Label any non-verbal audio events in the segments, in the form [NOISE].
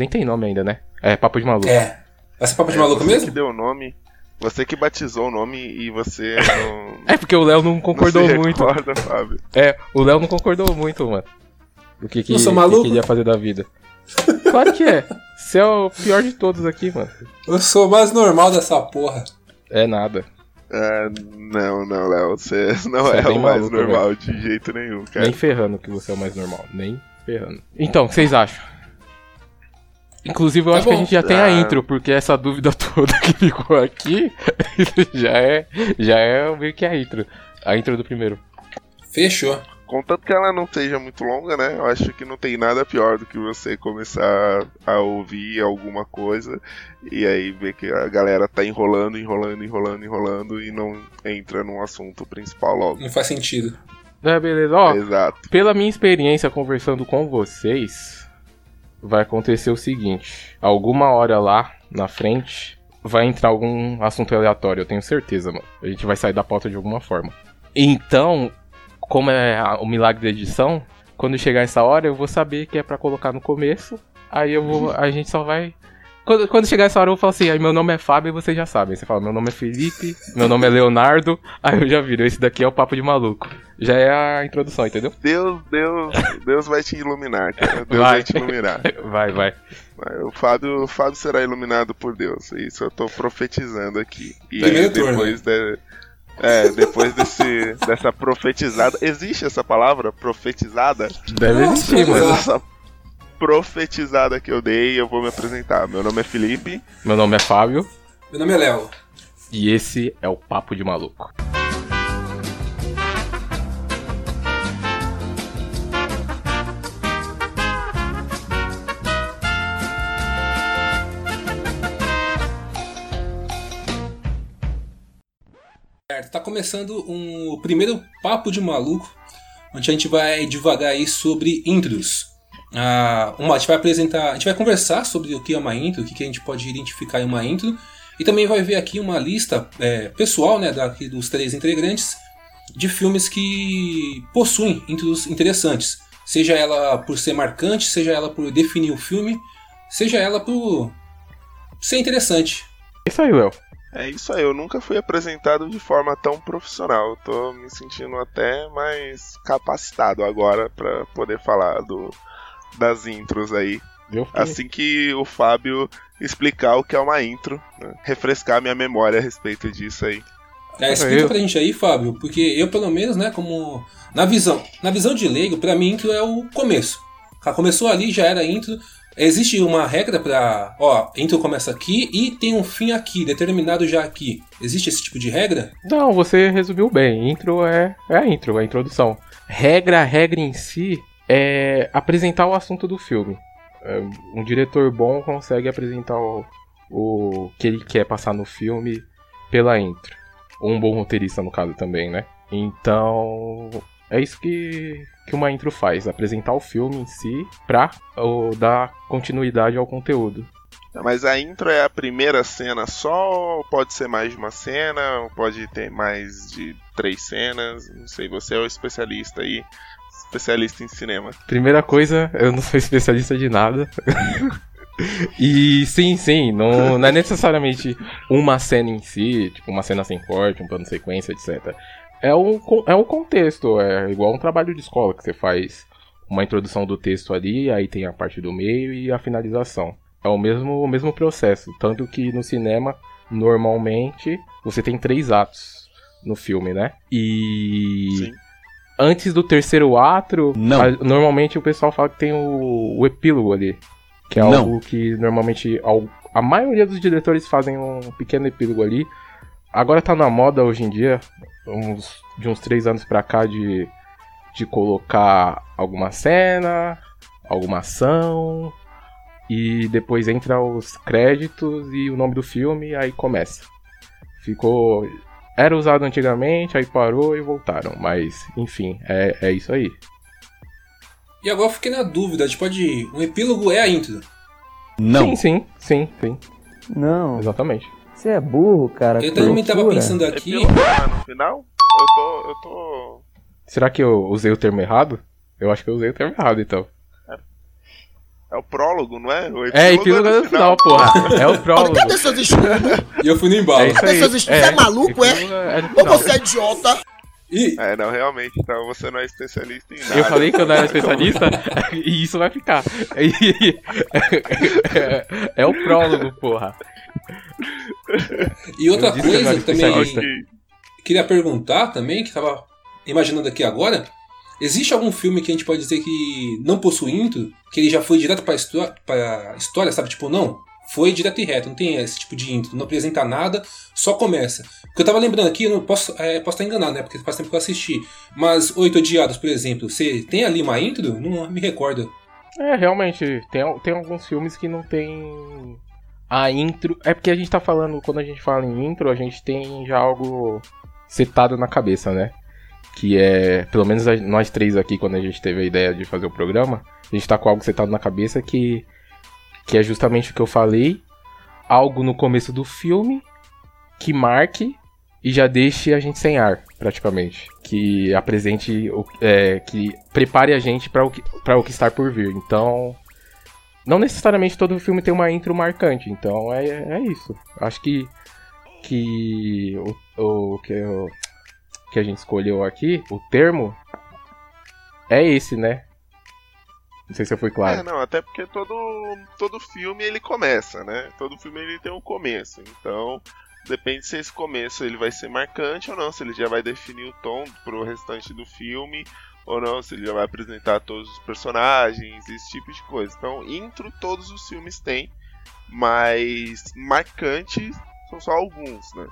nem tem nome ainda, né? É Papo de Maluco. É. Essa é papo de É, maluco você mesmo? que deu o nome. Você que batizou o nome e você [LAUGHS] não. É porque o Léo não concordou não se muito. recorda, Fábio. É, o Léo não concordou muito, mano. Do que, que, Eu maluco? que ele ia fazer da vida. Claro que é. Você é o pior de todos aqui, mano. Eu sou o mais normal dessa porra. É nada. Ah, não, não, Léo. Você não Você é é, o mais maluco, normal de jeito nenhum, cara. Nem ferrando que você é o mais normal. Nem ferrando. Então, o que vocês acham? Inclusive, eu Tá acho que a bom. gente já tem a Ah. intro, porque essa dúvida [LAUGHS] toda que ficou aqui [LAUGHS] já é, já é meio que a intro. A intro do primeiro. Fechou. Contanto que ela não seja muito longa, né? Eu acho que não tem nada pior do que você começar a ouvir alguma coisa e aí ver que a galera tá enrolando, enrolando, enrolando, enrolando e não entra num assunto principal logo. Não faz sentido. É, beleza. Ó, Exato. pela minha experiência conversando com vocês, vai acontecer o seguinte: alguma hora lá na frente vai entrar algum assunto aleatório, eu tenho certeza, mano. A gente vai sair da pauta de alguma forma. Então, como é a- o milagre da edição, quando chegar essa hora eu vou saber que é pra colocar no começo. Aí eu vou, a gente só vai quando, quando chegar essa hora eu vou falar assim, aí meu nome é Fábio e vocês já sabem. Você fala, meu nome é Felipe, meu nome é Leonardo, [LAUGHS] aí eu já viro, esse daqui é o papo de maluco. Já é a introdução, entendeu? Deus, Deus, Deus vai te iluminar, cara. Deus Vai. vai, te iluminar. [LAUGHS] Vai, vai. O Fábio, o Fábio será iluminado por Deus. Isso eu tô profetizando aqui. E Primeiro turno. depois de, é, depois desse, dessa profetizada. Existe essa palavra? Profetizada? Deve existir, mas- mano. Essa profetizada que eu dei, eu vou me apresentar. Meu nome é Felipe. Meu nome é Fábio Meu nome é Léo. e esse é o Papo de Maluco. Certo, tá começando um o primeiro papo de maluco, onde a gente vai devagar aí sobre intros. Ah, uma, a gente vai apresentar, a gente vai conversar sobre o que é uma intro, o que, que a gente pode identificar em uma intro, e também vai ver aqui uma lista é, pessoal, né, daqui dos três integrantes, de filmes que possuem intros interessantes. Seja ela por ser marcante, seja ela por definir o filme, seja ela por ser interessante. É isso aí, Léo. É isso aí, eu nunca fui apresentado de forma tão profissional. Eu tô me sentindo até mais capacitado agora pra poder falar do, das intros aí. Assim que o Fábio explicar o que é uma intro, né? refrescar minha memória a respeito disso aí. É, explica Eu- pra gente aí, Fábio, porque eu pelo menos, né, como na visão, na visão de leigo, pra mim intro é o começo. Começou ali, já era intro. Existe uma regra pra, ó, intro começa aqui e tem um fim aqui, determinado já aqui. Existe esse tipo de regra? Não, você resumiu bem. Intro é, é a intro, é a introdução. Regra, a regra em si é apresentar o assunto do filme. É, Um diretor bom consegue apresentar o, o que ele quer passar no filme pela intro. Um bom roteirista, no caso, também, né? Então, é isso que, que uma intro faz. Apresentar o filme em si pra ou, dar continuidade ao conteúdo. Mas a intro é a primeira cena só, ou pode ser mais de uma cena, ou pode ter mais de três cenas, não sei, você é o especialista aí, especialista em cinema. Primeira coisa, eu não sou especialista de nada. [LAUGHS] e sim, sim, não, não é necessariamente uma cena em si, tipo uma cena sem corte, um plano de sequência, etc. É um, é um contexto, é igual um trabalho de escola que você faz uma introdução do texto ali, aí tem a parte do meio e a finalização. É o mesmo, o mesmo processo, tanto que no cinema, normalmente, você tem três atos no filme, né? E Sim. Antes do terceiro ato, Não. normalmente o pessoal fala que tem o, o epílogo ali. Que é Não. algo que normalmente al- a maioria dos diretores fazem um pequeno epílogo ali. Agora tá na moda hoje em dia, uns, de uns três anos pra cá, de, de colocar alguma cena, alguma ação, e depois entra os créditos e o nome do filme, e aí começa. Ficou. Era usado antigamente, aí parou e voltaram. Mas, enfim, é, é isso aí. E agora eu fiquei na dúvida, a gente pode. Um epílogo é a intro. Não. Sim, sim, sim, sim. Não, Exatamente. você é burro, cara. Eu também tava pensando aqui. Epílogo é no final? Eu tô. Eu tô. Será que eu usei o termo errado? Eu acho que eu usei o termo errado, então. É o prólogo, não é? O É, epílogo é no final, porra. É o prólogo. Cadê seus estudos? E eu fui no embalo. É aí. Seus estudos é maluco, é? epílogo é no Ou final. você é idiota? E É, não, realmente, então você não é especialista em nada. Eu falei que eu não era especialista [LAUGHS] [LAUGHS] e isso vai ficar. É, o prólogo, porra. E outra coisa que também queria perguntar também, que tava imaginando aqui agora, existe algum filme que a gente pode dizer que não possui intro, que ele já foi direto pra, pra história, sabe? Tipo, não, foi direto e reto, não tem esse tipo de intro, não apresenta nada, só começa. Porque eu tava lembrando aqui, eu não posso, é, posso estar enganado, né? Porque faz tempo que eu assisti. Mas Oito Odiados, por exemplo, você tem ali uma intro? Não me recordo. É, realmente, tem, tem alguns filmes que não tem a intro. É porque a gente tá falando, quando a gente fala em intro, a gente tem já algo setado na cabeça, né? Que é, pelo menos nós três aqui, quando a gente teve a ideia de fazer o programa, a gente tá com algo setado na cabeça que, que é justamente o que eu falei. Algo no começo do filme que marque e já deixe a gente sem ar, praticamente. Que apresente, é, que prepare a gente para o, que- o que está por vir. Então, não necessariamente todo filme tem uma intro marcante. Então, é, é isso. Acho que, que o, o que, o que a gente escolheu aqui, o termo, é esse, né? Não sei se eu fui É, claro. não, até porque todo, todo filme ele começa, né? Todo filme ele tem um começo. Então, depende se esse começo ele vai ser marcante ou não, se ele já vai definir o tom pro restante do filme ou não, se ele já vai apresentar todos os personagens, esse tipo de coisa. Então, intro todos os filmes têm, mas marcantes são só alguns, né?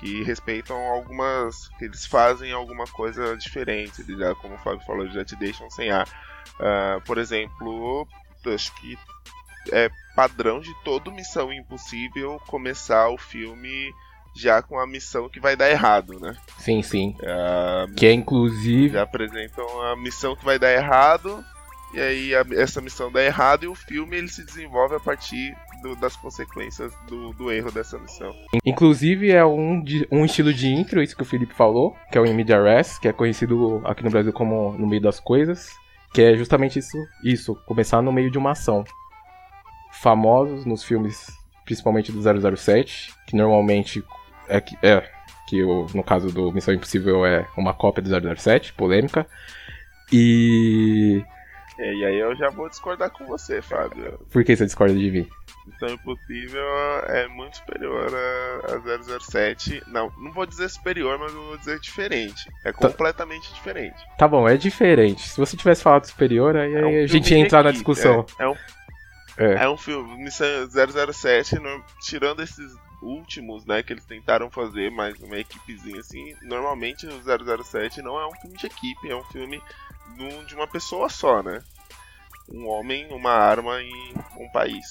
Que respeitam algumas. que eles fazem alguma coisa diferente. Já, como o Fábio falou, já te deixam sem ar. Ah, por exemplo, acho que é padrão de todo Missão Impossível começar o filme já com a missão que vai dar errado, né? Sim, sim. Ah, Que é inclusive. já apresentam a missão que vai dar errado e aí a- essa missão dá errado e o filme ele se desenvolve a partir do- das consequências do, do erro dessa missão. Inclusive é um, de- um estilo de intro, isso que o Felipe falou, que é o Res, que é conhecido aqui no Brasil como No Meio das Coisas, que é justamente isso, isso, começar no meio de uma ação. Famosos nos filmes, principalmente do 007, que normalmente é que, é, que o- no caso do Missão Impossível é uma cópia do 007, polêmica. E... É, e aí eu já vou discordar com você, Fábio. Por que você discorda de mim? Missão Impossível é muito superior a, a 007. Não, não vou dizer superior, mas eu vou dizer diferente. É completamente diferente. Tá bom, é diferente. Se você tivesse falado superior, aí É um a gente ia entrar na discussão. É, é um, É. é um filme, Missão 007, no- tirando esses últimos, né, que eles tentaram fazer, mas uma equipezinha assim, normalmente o 007 não é um filme de equipe, é um filme de uma pessoa só, né? Um homem, uma arma e um país.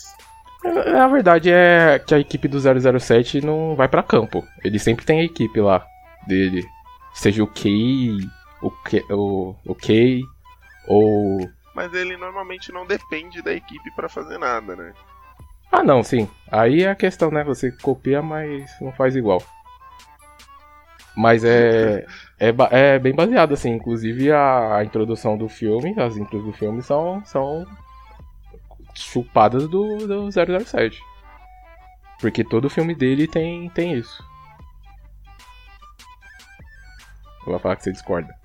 É, Na verdade é que a equipe do 007 não vai pra campo. Ele sempre tem a equipe lá dele. Seja o Kay, o K, o, o Kay ou... Mas ele normalmente não depende da equipe pra fazer nada, né? Ah não, sim. Aí é a questão, né? Você copia, mas não faz igual. Mas é, [LAUGHS] é, é bem baseado, assim. Inclusive a, a introdução do filme, as intros do filme são, são chupadas do, do 007. Porque todo filme dele tem, tem isso. Eu vou falar que você discorda.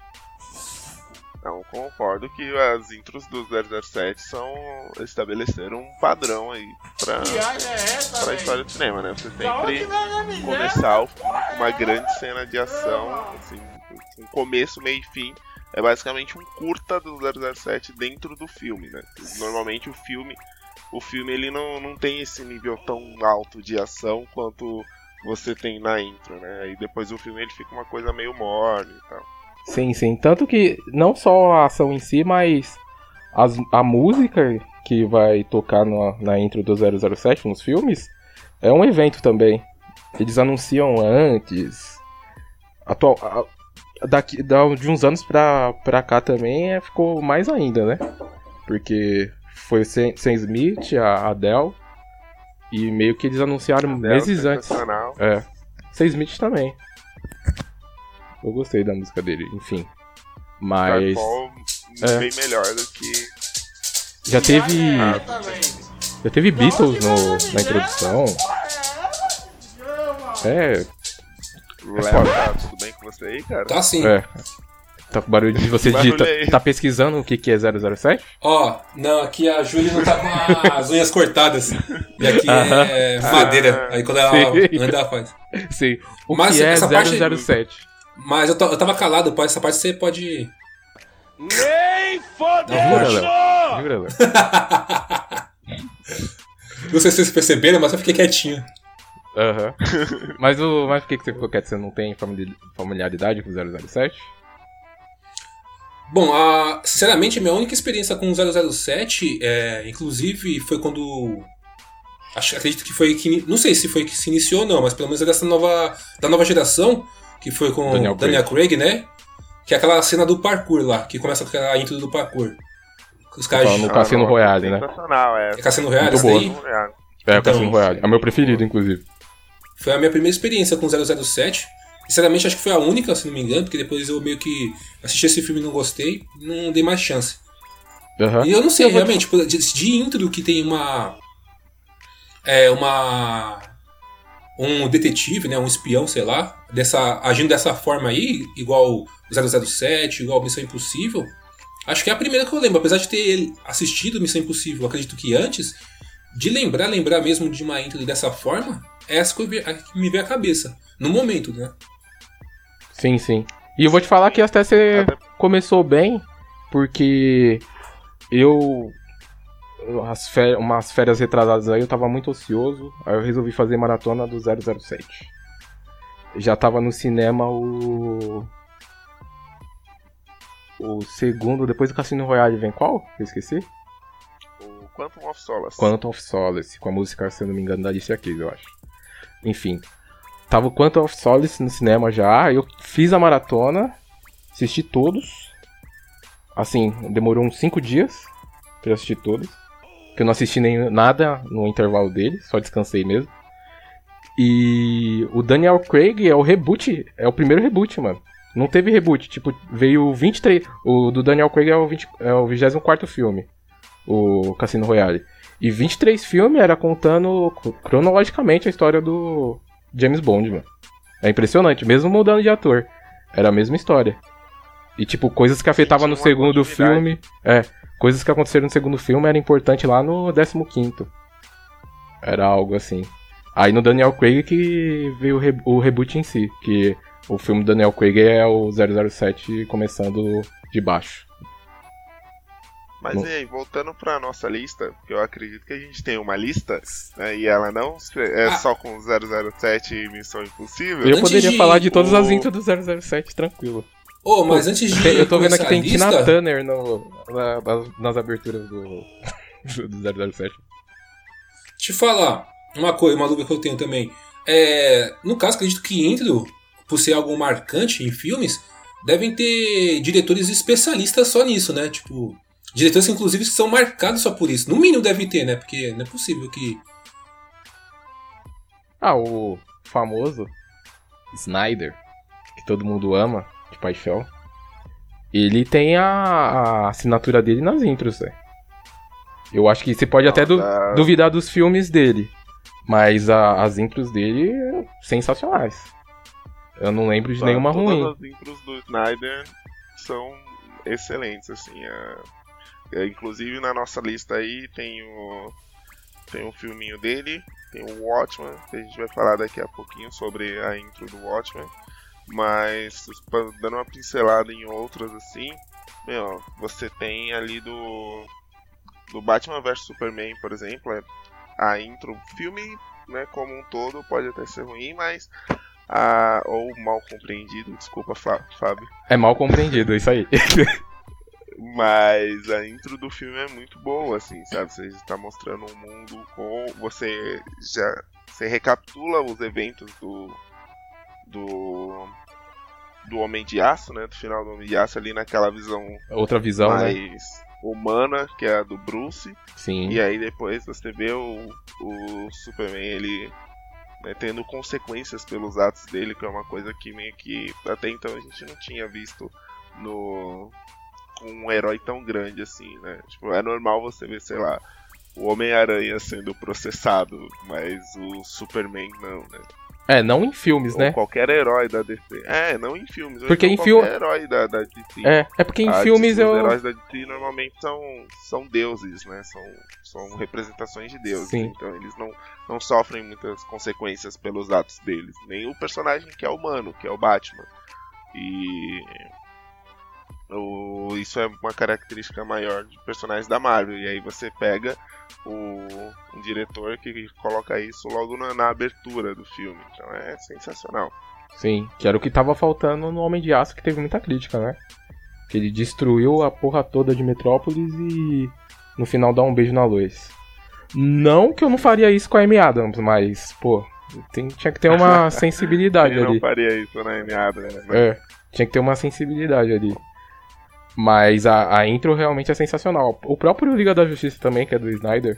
Não, concordo que as intros do 007 são estabeleceram um padrão aí pra, pra história do cinema, né? Você sempre começar o uma grande cena de ação, assim, um começo, meio e fim. É basicamente um curta do 007 dentro do filme, né? Normalmente o filme, o filme ele não, não tem esse nível tão alto de ação quanto você tem na intro, né? E depois o filme ele fica uma coisa meio morna e tal. Sim, sim. Tanto que não só a ação em si, mas as- a música que vai tocar no- na intro do 007 nos filmes é um evento também. Eles anunciam antes. Atual, daqui, da- de uns anos pra, pra cá também é, ficou mais ainda, né? Porque foi o Sam Sam Smith, a Adele, e meio que eles anunciaram meses antes. É. Sam Smith também. Eu gostei da música dele, enfim. Mas. Skyfall É. bem melhor do que Já teve. Já teve Beatles no, na introdução. É, Léo, tá tudo bem com você aí, cara? Tá sim. é. Tá com barulho de você Que barulho digita. é? Tá pesquisando o que, que é 007? Ó, não, aqui a Júlia não tá com as unhas cortadas. E aqui Aham. é madeira. Aí quando ela Sim. anda, ela faz. Sim. O Mas que é essa parte- 007? Mas eu, eu tava calado, pô, essa parte você pode. Jura, Léo? [LAUGHS] Não sei se vocês perceberam, mas eu fiquei quietinho. Aham. [LAUGHS] Mas, o, mas por que, que você ficou quieto? Você não tem famili- familiaridade com 007? Bom, a, sinceramente, a minha única experiência com o 007, é, inclusive, foi quando. Acho, acredito que foi que. Não sei se foi que se iniciou ou não, mas pelo menos é dessa nova. Da nova geração, que foi com Daniel Daniel, Craig. né? Que é aquela cena do parkour lá, que começa com aquela intro do parkour. Os caras. No Cassino não, Royale, né? É. É Cassino Royale, Muito essa boa. daí? Royale. É, o Então, Cassino Royale. É o meu preferido, inclusive. Foi a minha primeira experiência com 007. Sinceramente, acho que foi a única, se não me engano, porque depois eu meio que assisti esse filme e não gostei, não dei mais chance. Aham. E eu não sei, Eu realmente, tipo, de, de intro que tem uma. É, uma. Um detetive, né? Um espião, sei lá, dessa, agindo dessa forma aí, igual o 007, igual Missão Impossível. Acho que é a primeira que eu lembro, apesar de ter assistido Missão Impossível, acredito que antes, de lembrar, lembrar mesmo de uma intro dessa forma, essa que, vi- que me veio à cabeça. No momento, né? Sim, sim. E eu vou te falar que até você começou bem, porque eu. As férias, umas férias retrasadas aí, eu tava muito ocioso, aí eu resolvi fazer maratona do 007. Já tava no cinema o. O segundo, depois do Cassino Royale, vem qual? Eu esqueci? O Quantum of Solace. Quantum of Solace, com a música, se eu não me engano, da Alicia Keys, eu acho. Enfim. Tava o Quantum of Solace no cinema já, eu fiz a maratona, assisti todos. Assim, demorou uns 5 dias pra assistir todos. Que eu não assisti nem nada no intervalo dele, só descansei mesmo. E o Daniel Craig é o reboot, é o primeiro reboot, mano. Não teve reboot, tipo, veio 23. O do Daniel Craig é o, 20, é o 24 filme o Cassino Royale. E 23 filmes era contando cronologicamente a história do James Bond, mano. É impressionante, mesmo mudando de ator. Era a mesma história. E tipo, coisas que afetavam no segundo filme. É, coisas que aconteceram no segundo filme era importante lá no 15. Era algo assim. Aí no Daniel Craig que veio o, re- o reboot em si. Que o filme do Daniel Craig é o 007 começando de baixo. Mas Não. e aí, voltando pra nossa lista, porque eu acredito que a gente tem uma lista, né, e ela não é Ah. só com 007 e Missão Impossível. Eu poderia de- falar de todas as o- intros do 007, tranquilo. Ô, mas antes de. [LAUGHS] Eu tô vendo aqui começar tem a Tina lista, Turner no, na- nas, nas aberturas do, [LAUGHS] do 007. Te falar uma coisa, uma dúvida que eu tenho também. É, no caso, acredito que intro, por ser algo marcante em filmes, devem ter diretores especialistas só nisso, né? Tipo, diretores que inclusive são marcados só por isso. No mínimo deve ter, né? Porque não é possível que. Ah, o famoso Snyder, que todo mundo ama, de paixão. Ele tem a, a assinatura dele nas intros, velho. Eu acho que você pode até du- duvidar dos filmes dele. Mas a- as intros dele sensacionais. Eu não lembro de nenhuma Todas ruim. as intros do Snyder são excelentes, assim. é, inclusive na nossa lista aí tem o tem um filminho dele, tem o Watchman, que a gente vai falar daqui a pouquinho sobre a intro do Watchman. Mas dando uma pincelada em outras assim, meu, você tem ali do do Batman vs Superman, por exemplo, é- a intro, filme, né, como um todo pode até ser ruim, mas a, ou mal compreendido, desculpa, Fá- Fábio. É mal compreendido, isso aí. [LAUGHS] Mas a intro do filme é muito boa, assim, sabe? Você está mostrando um mundo com. Você já. Você recapitula os eventos do. Do. Do Homem de Aço, né? Do final do Homem de Aço ali naquela visão Outra visão, né? mais humana, que é a do Bruce. Sim. E aí depois você vê o, o Superman, ele né, tendo consequências pelos atos dele, que é uma coisa que meio que até então a gente não tinha visto no, com um herói tão grande assim, né? Tipo, é normal você ver, sei lá, o Homem-Aranha sendo processado, mas o Superman não, né? É, não em filmes, Ou né? qualquer herói da DC. É, não em filmes. Porque em filme- herói da, da DC. É, é porque em Ah, filmes tipo, Os eu. heróis da DC normalmente são, são deuses, né? São, são representações de deuses. Sim. Então eles não, não sofrem muitas consequências pelos atos deles. Nem o personagem que é humano, que é o Batman. E. O, isso é uma característica maior de personagens da Marvel. E aí você pega o, um diretor que coloca isso logo na, na abertura do filme. Então é sensacional. Sim, que era o que tava faltando no Homem de Aço, que teve muita crítica, né? Que ele destruiu a porra toda de Metrópolis e no final dá um beijo na luz. Não que eu não faria isso com a Amy Adams, mas, pô, tem- tinha que ter uma [LAUGHS] sensibilidade não ali. faria isso na meada, né? É, tinha que ter uma sensibilidade ali. Mas a, a intro realmente é sensacional. O próprio Liga da Justiça também, que é do Snyder.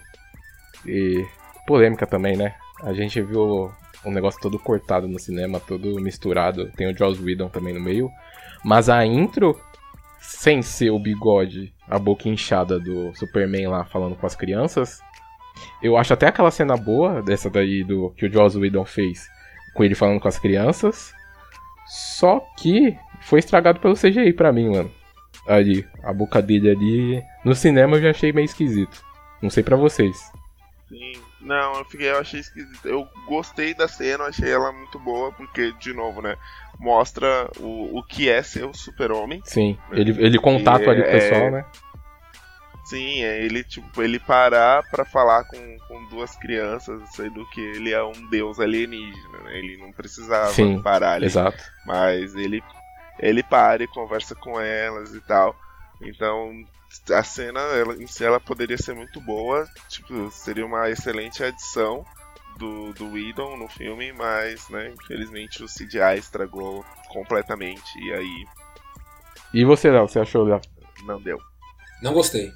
E polêmica também, né? A gente viu um negócio todo cortado no cinema, todo misturado. Tem o Joss Whedon também no meio. Mas a intro, sem ser o bigode, a boca inchada do Superman lá falando com as crianças, eu acho até aquela cena boa, dessa daí do que o Joss Whedon fez, com ele falando com as crianças. Só que foi estragado pelo CGI pra mim, mano. Ali, a boca dele ali. No cinema eu já achei meio esquisito. Não sei pra vocês. Sim. Não, eu fiquei, eu achei esquisito. Eu gostei da cena, eu achei ela muito boa, porque, de novo, né? Mostra o, o que é ser o super-homem. Sim, ele, ele contata ali com o É- pessoal, né? Sim, é ele, tipo, ele parar pra falar com, com duas crianças, sendo que ele é um deus alienígena, né? Ele não precisava Sim, parar ali. Exato. Mas ele, ele para e conversa com elas e tal. Então, a cena ela, em si ela poderia ser muito boa. Tipo, seria uma excelente adição do, do Whedon no filme, mas, né, infelizmente o CGI estragou completamente. E aí E você, Léo, você achou, Léo? não deu. Não gostei.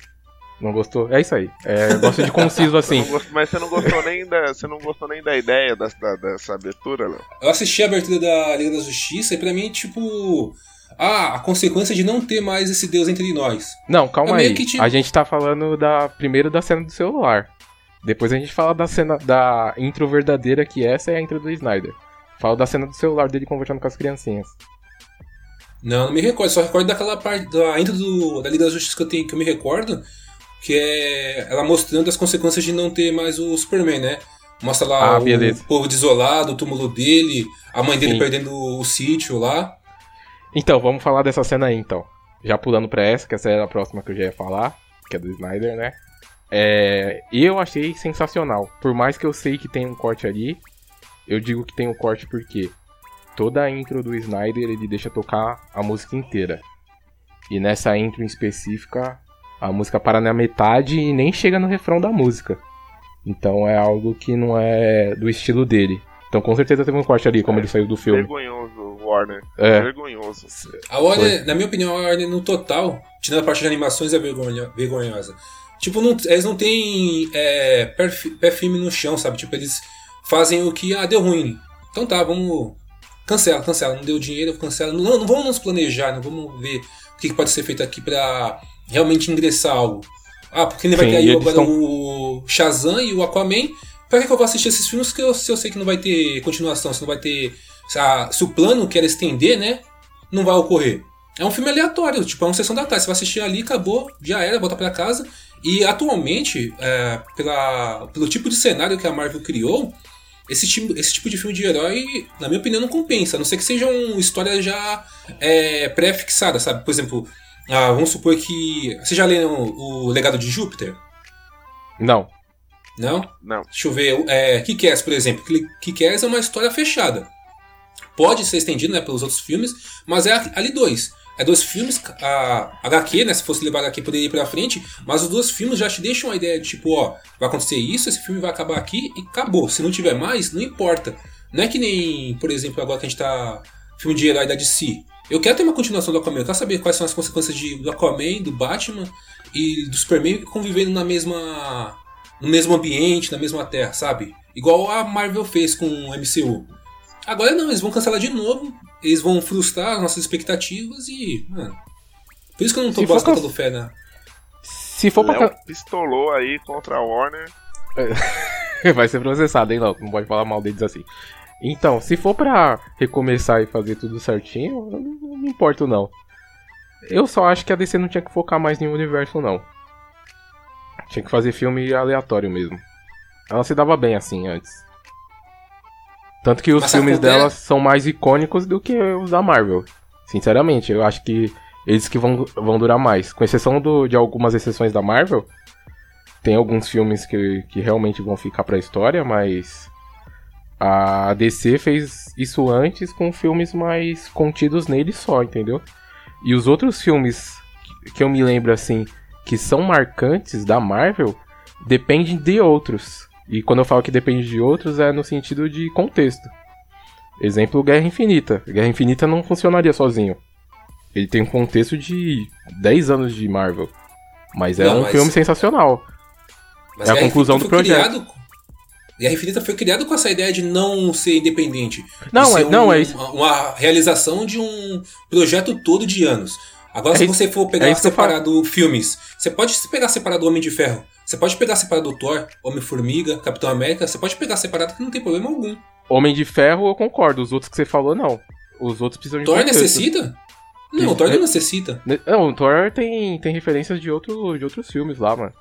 Não gostou? É isso aí. É, gosto de conciso [LAUGHS] assim. não gost- mas você não gostou nem da, você não gostou nem da ideia da, da- dessa abertura, Léo? Eu assisti a abertura da Liga da Justiça e pra mim, tipo. Ah, a consequência de não ter mais esse Deus entre nós. Não, calma É aí. que tipo- A gente tá falando da primeiro da cena do celular. Depois a gente fala da cena da intro verdadeira, que essa é a intro do Snyder. Fala da cena do celular dele conversando com as criancinhas. Não, não me recordo, só recordo daquela parte da intro do, da Liga da Justiça que eu, tenho, que eu me recordo, que é ela mostrando as consequências de não ter mais o Superman, né? Mostra lá Ah, o beleza. povo desolado, o túmulo dele, a mãe dele Sim. perdendo o sítio lá. Então, vamos falar dessa cena aí, então. Já pulando pra essa, que essa era a próxima que eu já ia falar, que é do Snyder, né? É, eu achei sensacional. Por mais que eu sei que tem um corte ali, eu digo que tem um corte porque toda a intro do Snyder ele deixa tocar a música inteira. E nessa intro em específica, a música para na metade e nem chega no refrão da música. Então é algo que não é do estilo dele. Então com certeza teve um corte ali, como ele saiu do filme. Vergonhoso, Warner. É. Vergonhoso. A Warner, na minha opinião, a Warner no total, tirando a parte de animações, é vergonha, vergonhosa. Tipo, não- eles não têm é, pé, pé firme no chão, sabe? Tipo, eles fazem o que, ah, deu ruim. Então tá, vamos. Cancela, cancela. Não deu dinheiro, cancela. Não, não vamos nos planejar, não vamos ver o que que pode ser feito aqui pra realmente ingressar algo. Ah, porque ele vai Sim, ter aí agora tão- o Shazam e o Aquaman. Pra que, eu vou assistir esses filmes que eu- se eu sei que não vai ter continuação, se não vai ter. Se, a- se o plano que era estender, né? Não vai ocorrer. É um filme aleatório, tipo, é uma sessão da tarde. Você vai assistir ali, acabou, já era, volta pra casa. E atualmente, é, pela, pelo tipo de cenário que a Marvel criou, esse tipo, esse tipo de filme de herói, na minha opinião, não compensa. A não ser que sejam histórias já é, pré-fixadas, sabe? Por exemplo, ah, vamos supor que. Você já leu o, Legado de Júpiter? Não. Não? Não. Deixa eu ver. É, Kick-Ass, por exemplo. Kick-Ass é uma história fechada. Pode ser estendido né, pelos outros filmes, mas é ali dois. É dois filmes, a HQ, né? Se fosse levar HQ, poderia ir pra frente, mas os dois filmes já te deixam a ideia de tipo, ó, vai acontecer isso, esse filme vai acabar aqui e acabou. Se não tiver mais, não importa. Não é que nem, por exemplo, agora que a gente tá. Filme de herói da DC. Eu quero ter uma continuação do Aquaman, eu quero saber quais são as consequências de, do Aquaman, do Batman e do Superman convivendo na mesma. no mesmo ambiente, na mesma terra, sabe? Igual a Marvel fez com o MCU. Agora não, eles vão cancelar de novo, eles vão frustrar as nossas expectativas e. Mano, Por isso que eu não tô botando com- fé na. Se for pra. Léo pistolou aí contra a Warner. [LAUGHS] Vai ser processado, hein, não? Não pode falar mal deles assim. Então, se for pra recomeçar e fazer tudo certinho, eu não, não me importo, não. Eu só acho que a DC não tinha que focar mais em um universo, não. Tinha que fazer filme aleatório mesmo. Ela se dava bem assim antes. Tanto que os Mas filmes dela são mais icônicos do que os da Marvel. Sinceramente, eu acho que eles que vão, vão durar mais. Com exceção do, de algumas exceções da Marvel, tem alguns filmes que, que realmente vão ficar pra história, mas a DC fez isso antes com filmes mais contidos nele só, entendeu? E os outros filmes que- eu me lembro assim que são marcantes da Marvel dependem de outros. E quando eu falo que depende de outros é no sentido de contexto. Exemplo, Guerra Infinita. Guerra Infinita não funcionaria sozinho. Ele tem um contexto de 10 anos de Marvel. Mas é Não, um mas- filme sensacional. Mas É a Guerra conclusão do projeto. Criado... Guerra Infinita foi criado com essa ideia de não ser independente. de Não, é- não, um- é isso. Uma, uma realização de um projeto todo de anos. Agora, É se você for é pegar falo. separado filmes, você pode pegar separado Homem de Ferro. Você pode pegar separado Thor, Homem-Formiga, Capitão América. Você pode pegar separado que não tem problema algum. Homem de Ferro, eu concordo. Os outros que você falou, não. Os outros precisam de Thor necessita? Não, Que- Thor é- não necessita. Ne- Não, o Thor tem, tem referências de, outro, de outros filmes lá, mano.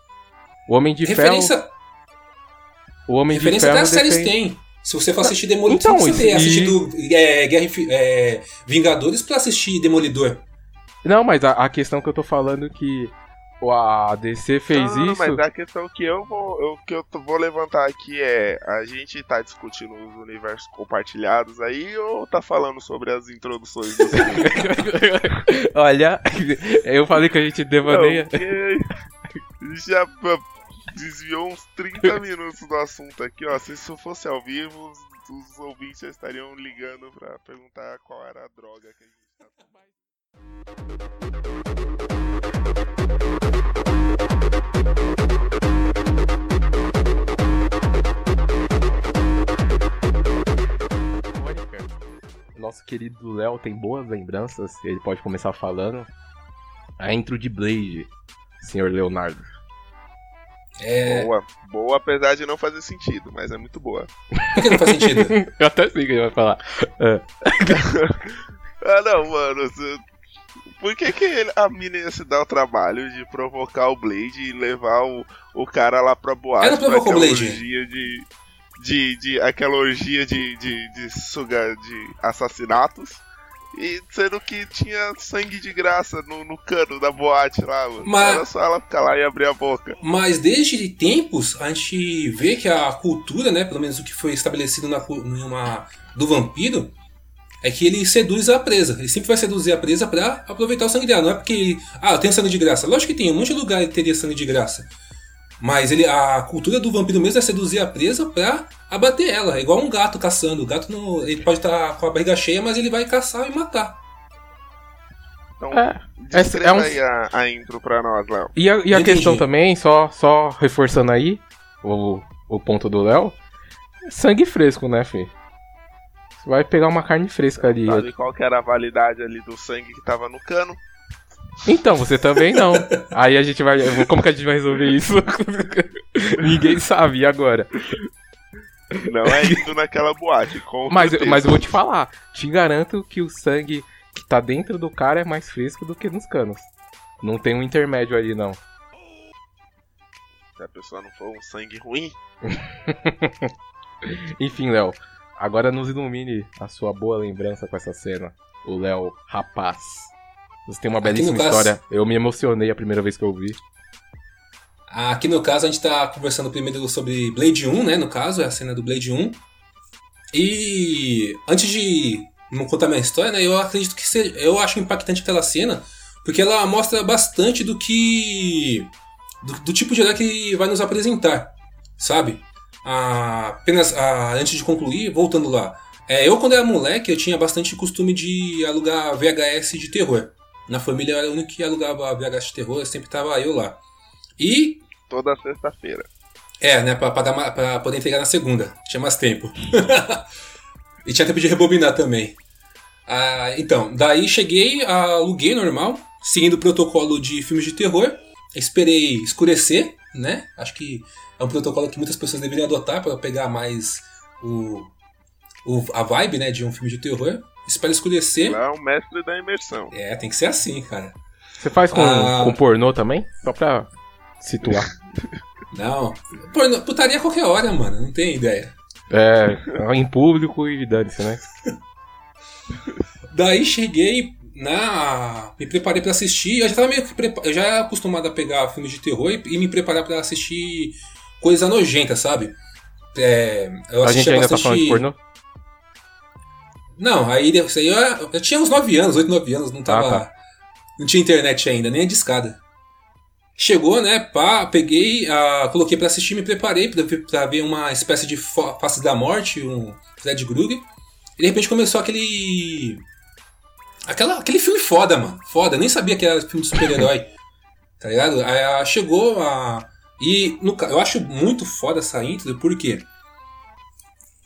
O Homem de Referência, Ferro. O Homem referência de até Ferro. as séries depende- têm. Se você for assistir Demolidor, Então, você isso- ter e- assistido é, Guerra Infi- é, Vingadores pra assistir Demolidor. Não, mas a, a questão que eu tô falando é que o- a DC fez Não, isso. Mas a questão que eu vou, eu, que eu vou levantar aqui é: a gente tá discutindo os universos compartilhados aí ou tá falando sobre as introduções dos [LAUGHS] filmes? [LAUGHS] Olha, eu falei que a gente devaneia. Não, porque já desviou uns 30 [LAUGHS] minutos do assunto aqui, ó. Se isso fosse ao vivo, os, os ouvintes já estariam ligando pra perguntar qual era a droga que a gente tá Nosso querido Léo tem boas lembranças, ele pode começar falando. A intro de Blade, senhor Leonardo. É, Boa, boa, apesar de não fazer sentido, mas é muito boa. por que não faz sentido? [LAUGHS] Eu até sei o que ele vai falar. É. [LAUGHS] Ah, não, mano. Por que, que ele- a mina ia se dar o trabalho de provocar o Blade e levar o, o cara lá pra boate? Ela provocou o aquela Blade. Orgia de, de, de, aquela orgia de, de, de suga de assassinatos. E sendo que tinha sangue de graça no, no cano da boate lá, mano. Mas- Era só ela ficar lá e abrir a boca. Mas desde tempos a gente vê que a cultura, né, pelo menos o que foi estabelecido na, numa, do vampiro, é que ele seduz a presa. Ele sempre vai seduzir a presa pra aproveitar o sangue dela. Não é porque, ah, eu tenho sangue de graça. Lógico que tem, um monte de lugar que teria sangue de graça. Mas ele, a cultura do vampiro mesmo é seduzir a presa pra abater ela. É igual um gato caçando. O gato não, ele pode estar com a barriga cheia, mas ele vai caçar e matar. Então, É, é um- aí a, a intro pra nós, Léo. E a, e a questão também, só, só reforçando aí o, o ponto do Léo, sangue fresco, né, fi? Você vai pegar uma carne fresca ali. Sabe qual que era a validade ali do sangue que tava no cano? Então, você também não. Aí a gente vai. Como que a gente vai resolver isso? [LAUGHS] Ninguém sabe, e agora? Não é indo naquela boate, com Mas, certeza. mas eu vou te falar, te garanto que o sangue que tá dentro do cara é mais fresco do que nos canos. Não tem um intermédio ali, não. Se a pessoa não for um sangue ruim, [LAUGHS] Enfim, Léo, agora nos ilumine a sua boa lembrança com essa cena. O Léo Rapaz. Você tem uma belíssima caso- história. Eu me emocionei a primeira vez que eu vi. Aqui no caso a gente tá conversando primeiro sobre Blade 1, né? No caso, é a cena do Blade 1. E antes de não contar minha história, né? Eu acredito que seja, eu acho impactante aquela cena, porque ela mostra bastante do que. do, do tipo de herói que vai nos apresentar, sabe? Ah, apenas ah, antes de concluir, voltando lá. É, eu, quando era moleque, eu tinha bastante costume de alugar VHS de terror. Na família eu era o único que alugava VHS de terror, sempre tava eu lá. E toda sexta-feira. é, né, pra, pra, pra poder entregar na segunda. Tinha mais tempo. [LAUGHS] e tinha tempo de rebobinar também. Ah, então, daí cheguei, aluguei normal. seguindo o protocolo de filmes de terror. Esperei escurecer, né? Acho que é um protocolo que muitas pessoas deveriam adotar para pegar mais o, o- a vibe, né, de um filme de terror. Espero escurecer. Lá é o mestre da imersão. É, tem que ser assim, cara. Você faz com, Ah. com pornô também? Só pra situar. [LAUGHS] Não. Porno- putaria a qualquer hora, mano. Não tem ideia. É, em público e dane-se, né? [LAUGHS] Daí cheguei na. Me preparei pra assistir. Eu já tava meio que. prepa- Eu já era acostumado a pegar filmes de terror e, e me preparar pra assistir coisa nojenta, sabe? É, eu A gente ainda tá bastante- falando de pornô? Não, aí isso aí eu, eu tinha uns 9 anos, 8, 9 anos, não tava. Ah, tá. Não tinha internet ainda, nem a discada. Chegou, né? Pá, peguei, ah, coloquei pra assistir, me preparei pra ver, pra ver uma espécie de face da morte, um Fred Krueger. E de repente começou aquele. Aquela, aquele filme foda, mano. Foda. Nem sabia que era filme de super-herói. tá ligado? Aí ah, chegou a. E no eu acho muito foda essa intro, porque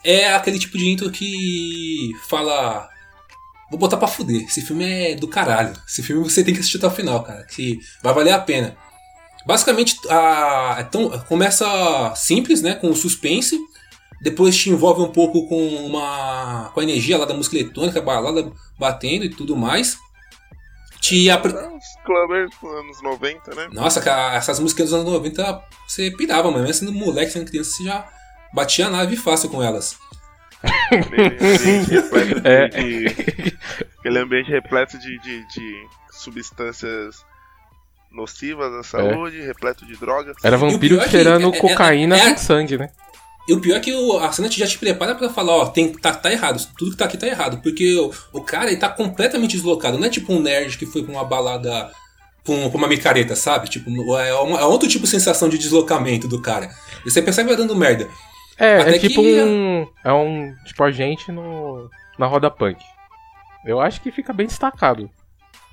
é aquele tipo de intro que fala. Vou botar pra fuder. Esse filme é do caralho. Esse filme você tem que assistir até o final, cara. Que vai valer a pena. Basicamente, a, então, começa simples, né? Com o suspense. Depois te envolve um pouco com uma. com a energia lá da música eletrônica, balada batendo e tudo mais. Te apre... É clubbers dos anos 90, né? Nossa, cara, essas músicas dos anos 90 você pirava, mano. Mesmo sendo moleque, sendo criança, você já batia a nave fácil com elas. Repleto de, É. de- aquele ambiente repleto de, de, de substâncias nocivas à saúde, repleto de drogas. Era vampiro é que cheirando é- é- cocaína é- com sangue, né? E o pior é que o, a cena já te prepara pra falar, ó, tem, tá, tá errado, tudo que tá aqui tá errado. Porque o, o cara, ele tá completamente deslocado. Não é tipo um nerd que foi pra uma balada, pra, um- pra uma micareta, sabe? Tipo, é, uma- é outro tipo de sensação de deslocamento do cara. E você percebe que vai dando merda. É, Até é tipo que- um. É um. Tipo a gente no, na roda punk. Eu acho que fica bem destacado.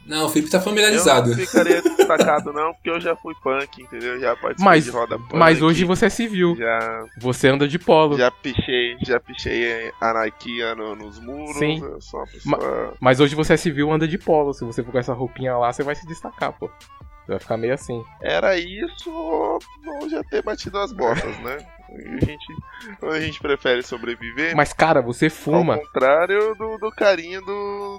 Não, o Felipe tá Eu familiarizado. não ficaria [LAUGHS] destacado não, porque eu já fui punk, entendeu? Já participei Mas, de roda punk. mas hoje você é civil. Já, Você anda de polo. já pichei, já pichei anarquia no- nos muros. Sim. Eu sou uma pessoa... Mas hoje você é civil, anda de polo. Se você for com essa roupinha lá, você vai se destacar, pô. Vai ficar meio assim. Era isso ou já ter batido as botas, né? A gente, ou a gente prefere sobreviver. Mas, cara, você fuma. Ao contrário do, do carinha do,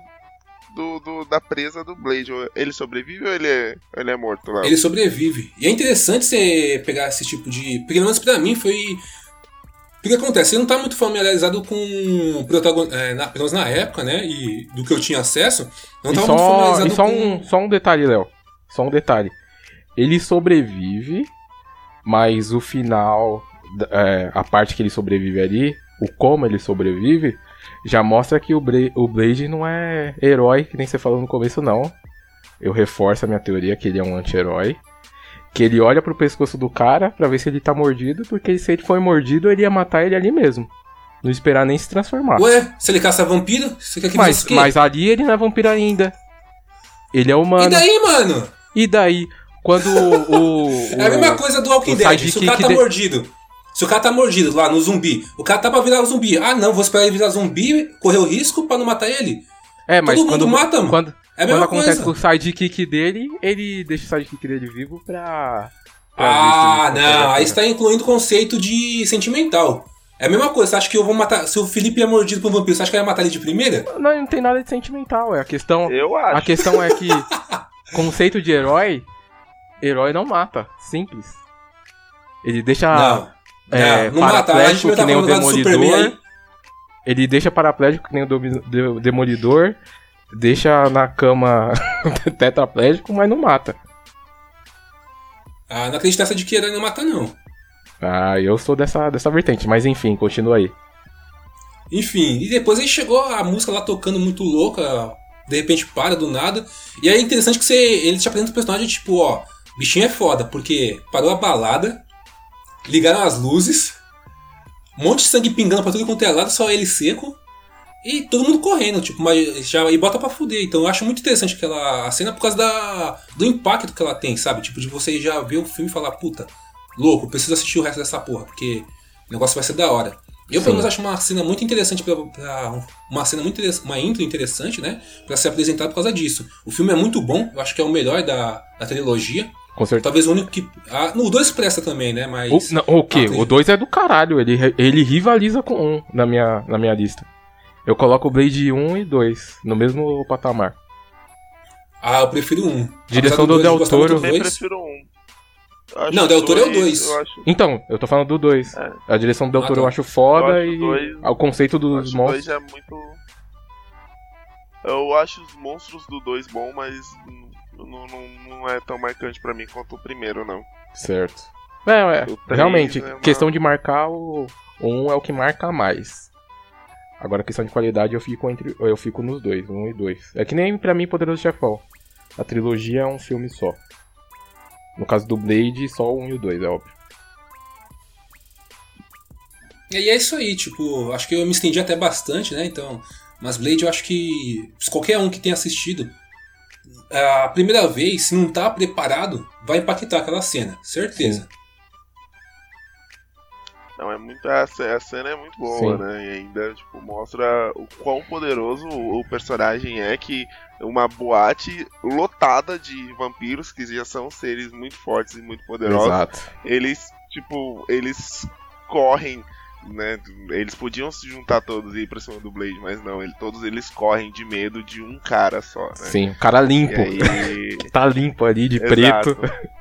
do, do- da presa do Blade. Ele sobrevive ou ele é, ele é morto lá? Ele sobrevive. E é interessante você pegar esse tipo de. Porque, pelo menos pra mim, foi. O que acontece? Você não tá muito familiarizado com o protagonista. É, na, pelo menos na época, né? E do que eu tinha acesso. Não E tava muito só, familiarizado e só, com. um, só um detalhe, Léo. Só um detalhe. Ele sobrevive, mas o final, é, a parte que ele sobrevive ali, o como ele sobrevive, já mostra que o, Bra o Blade não é herói, que nem você falou no começo, não. Eu reforço a minha teoria que ele é um anti-herói. Que ele olha pro pescoço do cara pra ver se ele tá mordido, porque se ele foi mordido, ele ia matar ele ali mesmo. Não esperar nem se transformar. Ué, se ele caça vampiro, você quer que Mas, mas ali ele não é vampiro ainda. Ele é humano. E daí, mano? E daí, quando o. o- [LAUGHS] É a mesma coisa do Walking Dead. Se o cara tá de- mordido. Se o cara tá mordido lá no zumbi, o cara tá pra virar zumbi. Ah, não, vou esperar ele virar zumbi, correr o risco pra não matar ele. É, mas todo quando, mundo mata, mano. quando, É a quando acontece coisa. com o sidekick dele, ele deixa o sidekick dele vivo pra. pra Ah, não, aí você tá incluindo o conceito de sentimental. É a mesma coisa, você acha que eu vou matar. Se o Felipe é mordido por um vampiro, você acha que eu ia matar ele de primeira? Não, não tem nada de sentimental. É a questão. Eu A acho. questão é que [LAUGHS] conceito de herói, herói não mata, simples. Ele deixa não. é, não, mata. Paraplégico não que nem o demolidor. Ele deixa paraplégico que nem o demolidor, deixa na cama [LAUGHS] tetraplégico, mas não mata. Ah, não acredito nessa de que herói não mata, não. Ah, eu sou dessa, dessa vertente, mas enfim, continua aí. Enfim, e depois aí chegou a música lá tocando muito louca, de repente para do nada. E é interessante que você, ele te apresenta o personagem tipo, ó, bichinho é foda, porque parou a balada, ligaram as luzes, um monte de sangue pingando pra tudo quanto é lado, só ele seco. E todo mundo correndo, tipo, mas já, e bota pra fuder. Então eu acho muito interessante aquela cena por causa da, do impacto que ela tem, sabe? Tipo, de você já ver o filme e falar, puta, louco, preciso assistir o resto dessa porra, porque o negócio vai ser da hora. Eu, Sim. pelo menos, acho uma cena muito interessante pra, pra- uma cena muito interessante, uma intro interessante, né? Pra ser apresentado por causa disso. O filme é muito bom, eu acho que é o melhor da, da trilogia. Com certeza. Talvez o único que. Ah, no 2 presta também, né? Mas. O, não, o quê? Ah, O 2 é do caralho. Ele, ele rivaliza com um na minha, na minha lista. Eu coloco o Blade 1 e 2 no mesmo patamar. Ah, eu prefiro um. Direção Apesar do dois, Del eu Toro. do dois. prefiro um. Não, o Del Toro é o dois. Eu acho, Então, eu tô falando do 2. É. A direção do Del Ah, Toro tá. eu acho foda Eu acho e o dois- o conceito eu dos acho o dois monstros. é muito. Eu acho os monstros do 2 bom, mas não, não, não é tão marcante pra mim quanto o primeiro, não. Certo. É, é. Três Realmente, é uma- questão de marcar, o 1 um é o que marca mais. Agora, questão de qualidade, eu fico entre eu fico nos dois, 1 um e 2. É que nem pra mim Poderoso Chefão. A trilogia é um filme só. No caso do Blade, só o 1 um e o 2, é óbvio. E é isso aí, tipo, acho que eu me estendi até bastante, né? Então, mas Blade eu acho que qualquer um que tenha assistido a primeira vez, se não tá preparado, vai impactar aquela cena, certeza. Não, é muito. A, a cena é muito boa, Sim. né? E ainda, tipo, mostra o quão poderoso o, o personagem é que uma boate lotada de vampiros, que já são seres muito fortes e muito poderosos, Exato. eles, tipo, eles correm, né? Eles podiam se juntar todos e ir pra cima do Blade, mas não, ele, todos eles correm de medo de um cara só, né? Sim, o cara E limpo. aí, [LAUGHS] Tá limpo ali, de Exato. preto.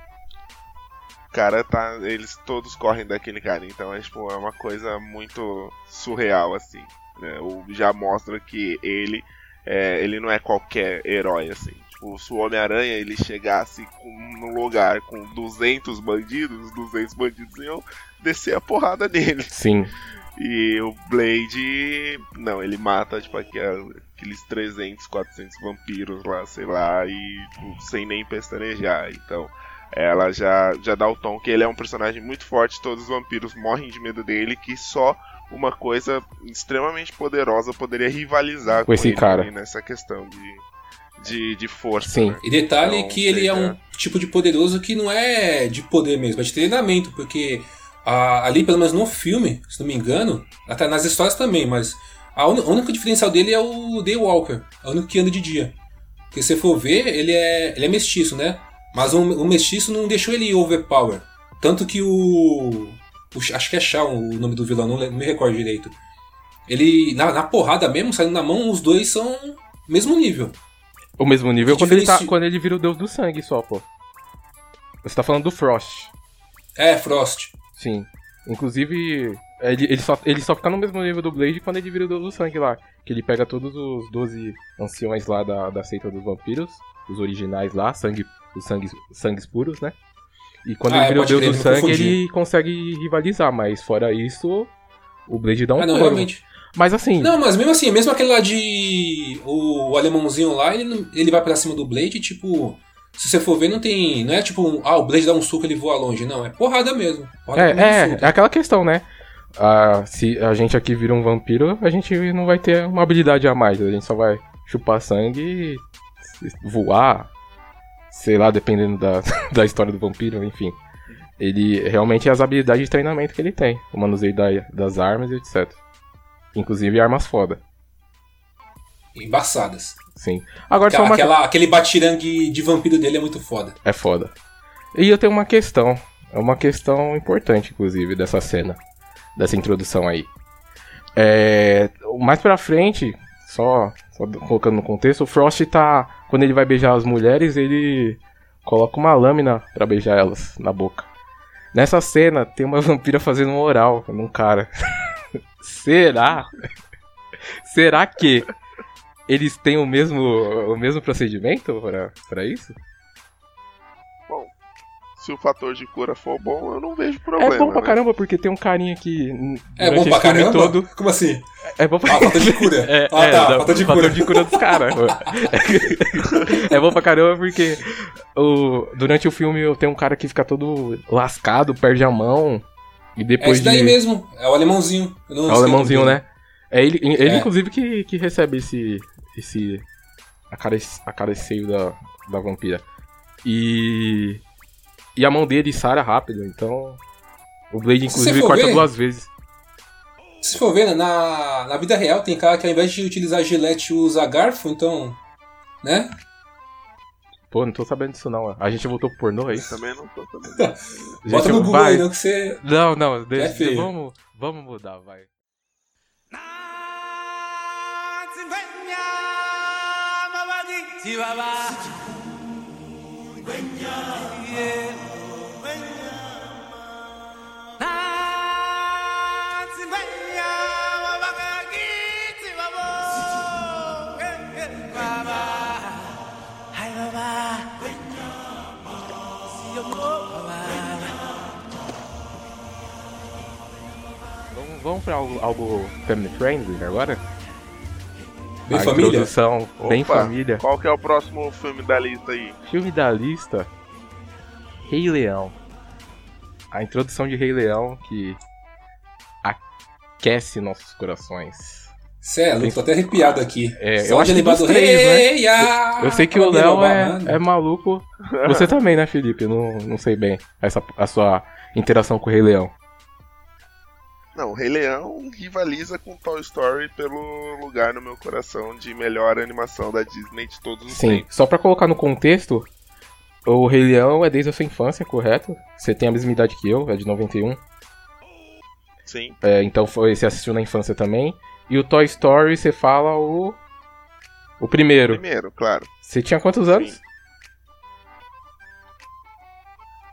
O cara tá. Eles todos correm daquele cara. Então é, tipo, é uma coisa muito surreal, assim. Né? O, já mostra que ele. é, ele não é qualquer herói, assim. Tipo, se o Homem-Aranha ele chegasse num lugar com 200 bandidos, os 200 bandidos iam descer a porrada nele. Sim. E o Blade. Não, ele mata, tipo, aquel- aqueles 300, 400 vampiros lá, sei lá, e tipo, sem nem pestanejar. Então, ela já, já dá o tom que ele é um personagem muito forte, todos os vampiros morrem de medo dele, que só uma coisa extremamente poderosa poderia rivalizar com, esse ele cara. nessa questão de, de, de força. Sim. né? E detalhe Então, que ele é um tipo de poderoso que não é de poder mesmo, é de treinamento, porque ah, ali, pelo menos no filme, se não me engano, até nas histórias também, mas a uni- o único diferencial dele é o Daywalker, é o único que anda de dia. Porque se você for ver, ele é, ele é mestiço, né? Mas o, o mestiço não deixou ele overpower. Tanto que o. o acho que é Shaw o nome do vilão, não, me recordo direito. Ele, na, na porrada mesmo, saindo na mão, os dois são mesmo nível. O mesmo nível quando ele, tá, quando ele vira o deus do sangue só, pô. Você tá falando do Frost. É, Frost. Sim. Inclusive, ele, ele, só, ele só fica no mesmo nível do Blade quando ele vira o Deus do Sangue lá. Que ele pega todos os 12 anciões lá da, da seita dos vampiros, os originais lá, sangue, os sangues, sangues puros, né? E quando Ah, ele é, vira o Deus crer, do Sangue, ele consegue rivalizar, mas fora isso, o Blade dá um ah, não, couro. realmente. Mas assim, Não, mas mesmo assim, mesmo aquele lá de. O, o alemãozinho lá, ele, ele vai pra cima do Blade, tipo. Se você for ver, não tem. Não é tipo, um, ah, o Blade dá um soco e ele voa longe. Não, é porrada mesmo. Porrada é, é, é aquela questão, né? Ah, se a gente aqui vira um vampiro, a gente não vai ter uma habilidade a mais. A gente só vai chupar sangue, e voar, sei lá, dependendo da, [LAUGHS] da história do vampiro, enfim. Ele realmente é as habilidades de treinamento que ele tem. O manuseio da- das armas e etc. Inclusive armas foda. Embaçadas. Sim. Agora Aquela, uma. aquela- aquele batirangue de vampiro dele é muito foda. É foda. E eu tenho uma questão. É uma questão importante, inclusive, dessa cena. Dessa introdução aí. É, mais pra frente, só colocando no contexto, o Frost tá. Quando ele vai beijar as mulheres, ele coloca uma lâmina pra beijar elas na boca. Nessa cena, tem uma [LAUGHS] vampira fazendo um oral num cara. [LAUGHS] Será? [LAUGHS] Será que eles têm o mesmo, o mesmo procedimento pra isso? Se o fator de cura for bom, eu não vejo problema. É bom pra né? caramba, porque tem um carinha que. É bom pra caramba? Todo, Como assim? é bom pra Ah, falta de cura. [LAUGHS] É, ah, é, tá, da- falta de fator cura. de cura dos caras. [LAUGHS] é bom pra caramba porque o, durante o filme tem um cara que fica todo lascado, perde a mão. E É depois esse daí de. mesmo. É o alemãozinho. É o alemãozinho, nome né? É ele, ele É. inclusive, que, que recebe esse. esse. acare- acareceio da, da vampira. E. E a mão dele sara rápido, então. O Blade, inclusive, corta ver- duas vezes. Se for ver, na, na vida real tem cara que ao invés de utilizar gilete usa garfo, então. Né? Pô, não tô sabendo disso não. A gente voltou pro pornô, é isso? Também não tô sabendo. [LAUGHS] Bota no Google vai. aí, não, que você. Não, não, deixa, feio. vamos, vamos mudar, vai. Vamos, vamos pra algo, algo family friendly agora? Bem A família? introdução bem família. Qual que é o próximo filme da lista aí? Filme da lista: Rei Leão. A introdução de Rei Leão que aquece nossos corações. Cê é louco, tô até arrepiado aqui. É, Só eu acho que dos do três, né? Rei, ah, Eu sei que o Léo é, é maluco. Você também, né, Felipe? Não, não sei bem essa, a sua interação com o Rei Leão. Não, o Rei Leão rivaliza com Toy Story pelo lugar no meu coração de melhor animação da Disney de todos os Sim, tempos. só pra colocar no contexto, o Rei Leão é desde a sua infância, correto? Você tem a mesma idade que eu, é de 91. Sim. É, então foi, você assistiu na infância também. E o Toy Story, você fala o. O primeiro. Primeiro, claro. Você tinha quantos anos? Sim.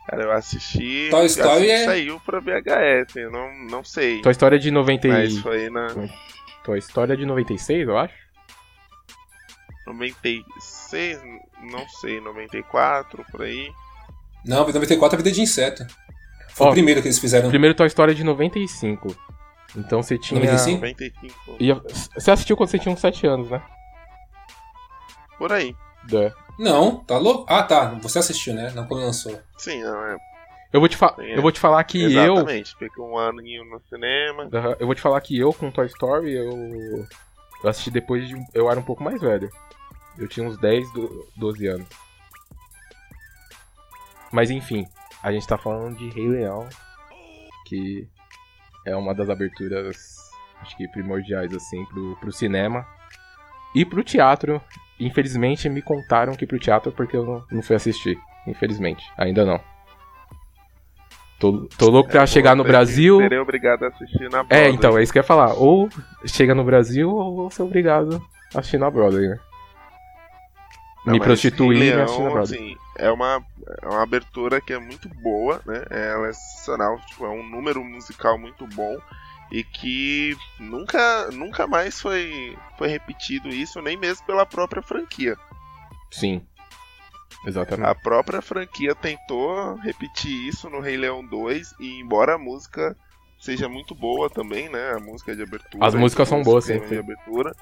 Cara, eu assisti. Toy Story assim, é- Saiu pra VHS, eu não, não sei. Toy Story é de 90 e- Mas foi na Toy Story é de 96, eu acho. 96, não sei, 94, por aí. Não, 94 é vida de inseto. Foi Ó, o primeiro que eles fizeram. O primeiro Toy Story é de 95. Então você tinha. 95? 95. E você assistiu quando você tinha uns 7 anos, né? Por aí. É. Não, tá louco? Ah, tá. Você assistiu, né? Não quando lançou. Sim, não, é. Eu vou te, fa Sim, é. eu vou te falar que eu. Exatamente. Fiquei um aninho no cinema. Aham, Eu vou te falar que eu com Toy Story, eu. Eu assisti depois de. Eu era um pouco mais velho. Eu tinha uns 10, do- 12 anos. Mas enfim, a gente tá falando de Rei Leão, que é uma das aberturas, acho que primordiais, assim, pro, pro cinema e pro teatro. Infelizmente me contaram que pro teatro porque eu não, não fui assistir. Infelizmente, ainda não. Tô, tô louco pra chegar no Brasil. Serei obrigado a assistir na É, Broadway. então, é isso que eu ia falar. Ou chega no Brasil, ou vou ser obrigado a assistir na Broadway, né? Não, Me prostituir Rei e assistir na Leão, Broadway. assim, é uma, é uma abertura que é muito boa, né? Ela é sensacional, tipo, é um número musical muito bom e que nunca, nunca mais foi, foi repetido isso, nem mesmo pela própria franquia. Sim. Exatamente. A própria franquia tentou repetir isso no Rei Leão 2 e embora a música seja muito boa também, né? A música de abertura. As músicas são boas, sim, de abertura.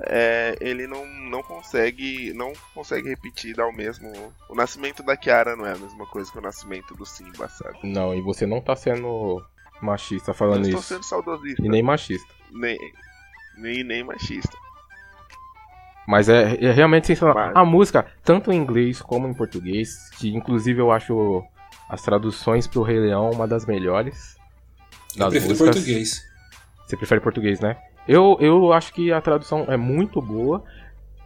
é, ele não, não consegue não consegue repetir dar o mesmo. O nascimento da Kiara não é a mesma coisa que o nascimento do Simba, sabe? Não, e você não tá sendo machista Não falando estou isso. sendo saudosista. E nem machista. nem, nem, nem machista. Mas é, é realmente sensacional. Mas- A música, tanto em inglês como em português, que inclusive eu acho as traduções pro Rei Leão uma das melhores. Eu das prefiro músicas. português. Você prefere português, né? Eu, eu acho que a tradução é muito boa.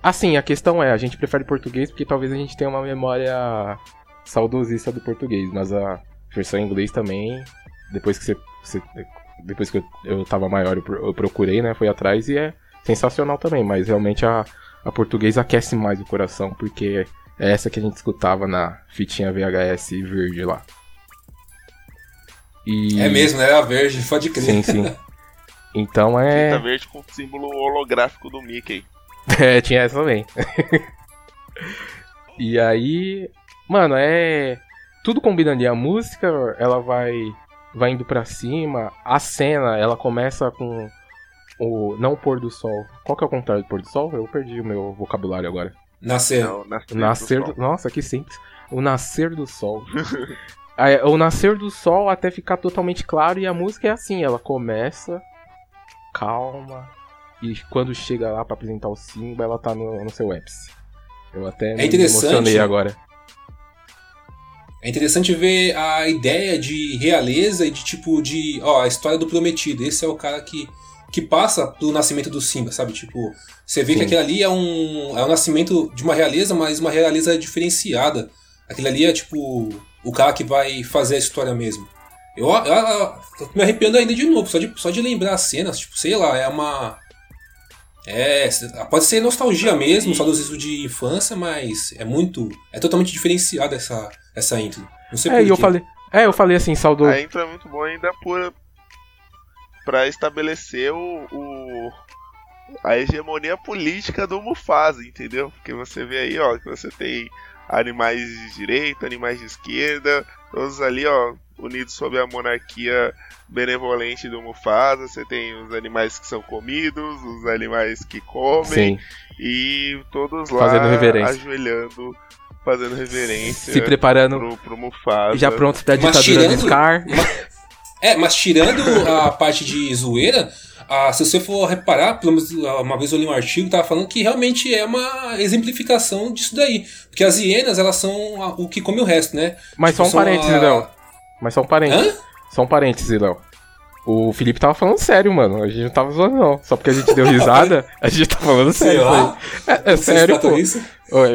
Assim, a questão é, a gente prefere português porque talvez a gente tenha uma memória saudosista do português, mas a versão em inglês também, depois que você, você- depois que eu, eu tava maior, eu, pro- eu procurei, né, foi atrás e é sensacional também, mas realmente a, a português aquece mais o coração, porque é essa que a gente escutava na fitinha VHS verde lá. E... É mesmo, né? A verde, pode crer. Sim, sim. [LAUGHS] Então é. Tinta verde com o símbolo holográfico do Mickey. [LAUGHS] É, tinha essa também. [LAUGHS] e aí, mano, é tudo combina ali. A música, ela vai vai indo pra cima. A cena, ela começa com o não o pôr do sol. Qual que é o contrário do pôr do sol? Eu perdi o meu vocabulário agora. Nascer. Não, nascer, O nascer do do... sol. Nossa, que simples. O nascer do sol. [LAUGHS] O nascer do sol até ficar totalmente claro e a música é assim, ela começa calma e quando chega lá pra apresentar o Simba, ela tá no, no seu ápice. Eu até me interessante. emocionei agora. É interessante ver a ideia de realeza e de tipo de. Ó, a história do prometido. Esse é o cara que, que passa pelo nascimento do Simba, sabe? Tipo, você vê Sim. que aquele ali é um, é um nascimento de uma realeza, mas uma realeza diferenciada. Aquele ali é tipo o cara que vai fazer a história mesmo. Eu, eu, eu tô me arrepiando ainda de novo, só de, só de lembrar as cenas, tipo, sei lá, é uma. É, pode ser nostalgia mesmo, saudosismo de infância, mas é muito. É totalmente diferenciada essa, essa intro. Não sei É, por eu falei. É, eu falei assim, saudo. A intro é muito boa ainda por para estabelecer o, o- a hegemonia política do Mufasa, entendeu? Porque você vê aí, ó, que você tem animais de direita, animais de esquerda, todos ali, ó, unidos sob a monarquia benevolente do Mufasa. Você tem os animais que são comidos, os animais que comem Sim. e todos lá Fazendo reverência. ajoelhando, fazendo reverência Se preparando, pro, pro Mufasa. já prontos pra ditadura do tirando- Scar. É, mas tirando a parte de zoeira, ah, se você for reparar, pelo menos uma vez eu li um artigo que tava falando que realmente é uma exemplificação disso daí. Porque as hienas, elas são a- o que come o resto, né? Mas só um São a- parênteses, Léo. Mas só um parênteses. Hã? Só um parênteses, Léo. O Felipe tava falando sério, mano. A gente não tava zoando, não. Só porque a gente deu [LAUGHS] risada, a gente tá falando Sei sério. lá. isso aí. É, é sério, pô. isso?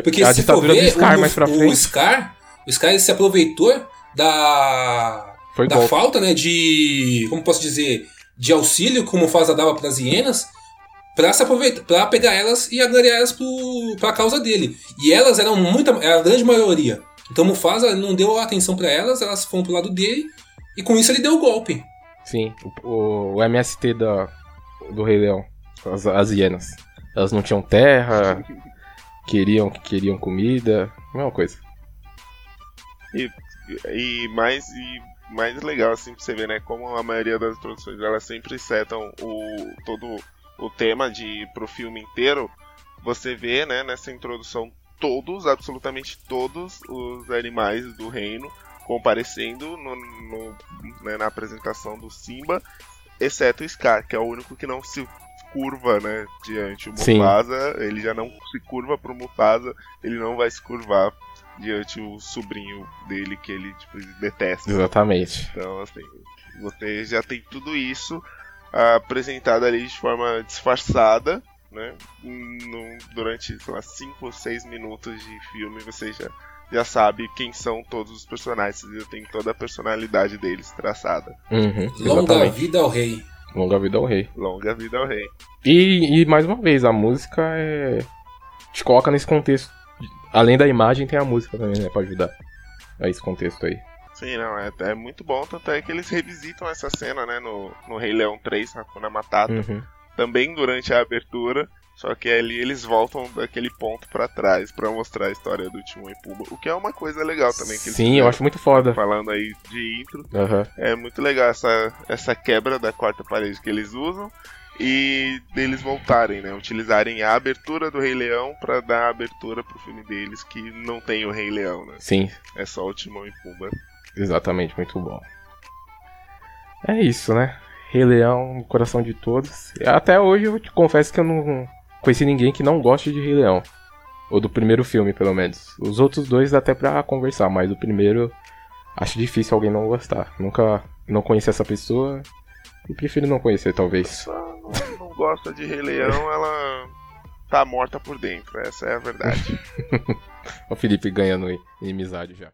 Porque a se for ditadura ver, do Scar o, mais pra o frente Scar, o Scar ele se aproveitou da foi da golpe. falta, né, de, como posso dizer, de auxílio como o Mufasa dava para as hienas, para se aproveitar, para pegar elas e agregar elas para a causa dele. E elas eram muita, era a grande maioria. Então Mufasa não deu atenção para elas, elas foram pro lado dele e com isso ele deu o golpe. Sim, o, o- o MST da, do Rei Leão. As, as hienas. Elas não tinham terra, queriam, queriam comida, mesma coisa. E mais, e mais legal, assim, pra você ver, né? Como a maioria das introduções elas sempre setam o, todo o tema de, pro filme inteiro. Você vê, né, nessa introdução, todos, absolutamente todos os animais do reino comparecendo no, no- né, na apresentação do Simba, exceto o Scar, que é o único que não se curva, né, diante o Sim. Mufasa. Ele já não se curva pro Mufasa, ele não vai se curvar diante o sobrinho dele que ele tipo, detesta. Exatamente. Então, assim, você já tem tudo isso apresentado ali de forma disfarçada, né? No- durante, sei lá, 5 ou 6 minutos de filme você já, já sabe quem são todos os personagens, já tem toda a personalidade deles traçada. Uhum, Longa vida ao rei. Longa vida ao rei. Longa vida ao rei. E, e mais uma vez, a música é. te coloca nesse contexto. Além da imagem, tem a música também, né? Pra ajudar a esse contexto aí. Sim, não, é, é muito bom, tanto é que eles revisitam essa cena, né, no, no Rei Leão 3, Hakuna Matata. Uhum. Também durante a abertura, só que ali eles voltam daquele ponto pra trás pra mostrar a história do Timão e Pumba, o que é uma coisa legal também que eles Sim, eu acho muito foda. falando aí de intro, Aham. é muito legal essa, essa quebra da quarta parede que eles usam e deles voltarem, né, utilizarem a abertura do Rei Leão pra dar a abertura pro filme deles que não tem o Rei Leão, né? Sim, É só o Timão e Pumba. exatamente, muito bom. É isso, né? Rei Leão, no coração de todos. Até hoje eu te confesso que eu não conheci ninguém que não goste de Rei Leão. Ou do primeiro filme, pelo menos. Os outros dois dá até pra conversar, mas o primeiro acho difícil alguém não gostar. Nunca não conheci essa pessoa e prefiro não conhecer, talvez. Não, não gosta de Rei Leão, ela tá morta por dentro, essa é a verdade. [LAUGHS] O Felipe ganhando inimizade já.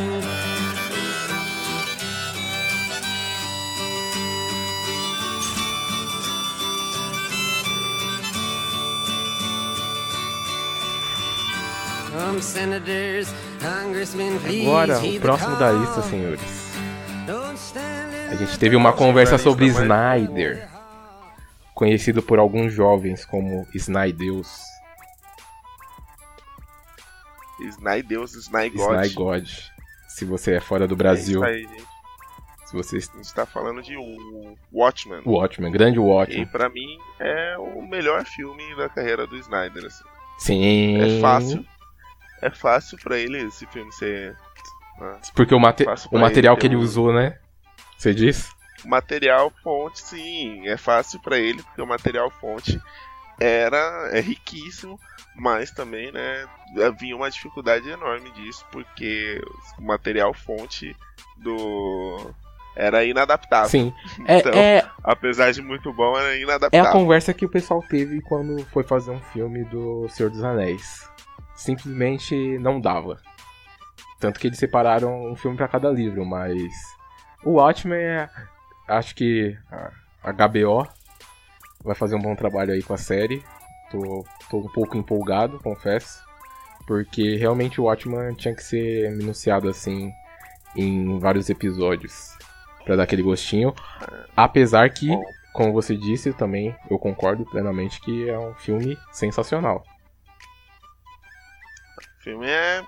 Agora, o the próximo da lista, senhores. Don't stand in A gente the teve uma conversa sobre Snyder, conhecido por alguns jovens como Snydeus, Snai Deus, Snai God. Sny God. Se você é fora do É Brasil, isso aí, gente. se você A gente tá falando de Watchmen. Watchmen, grande E Watchmen. pra mim é o melhor filme da carreira do Snyder. Assim. Sim. É fácil. É fácil pra ele esse filme ser. né, Porque o, mate- o material ele que ele um- usou, né? Você diz? material fonte, sim, é fácil pra ele porque o material fonte era é riquíssimo, mas também, né, havia uma dificuldade enorme disso porque o material fonte do era inadaptável. Sim. [LAUGHS] É, Então, é, Apesar de muito bom, era é a inadaptável. conversa que o pessoal teve quando foi fazer um filme do Senhor dos Anéis. Simplesmente não dava. Tanto que eles separaram um filme pra cada livro, mas. O Watchmen é. Acho que a HBO vai fazer um bom trabalho aí com a série. Tô, tô um pouco empolgado, confesso. Porque realmente o Watchmen tinha que ser minuciado assim em vários episódios. Pra dar aquele gostinho. Apesar que, como você disse, também eu concordo plenamente que é um filme sensacional. O filme é,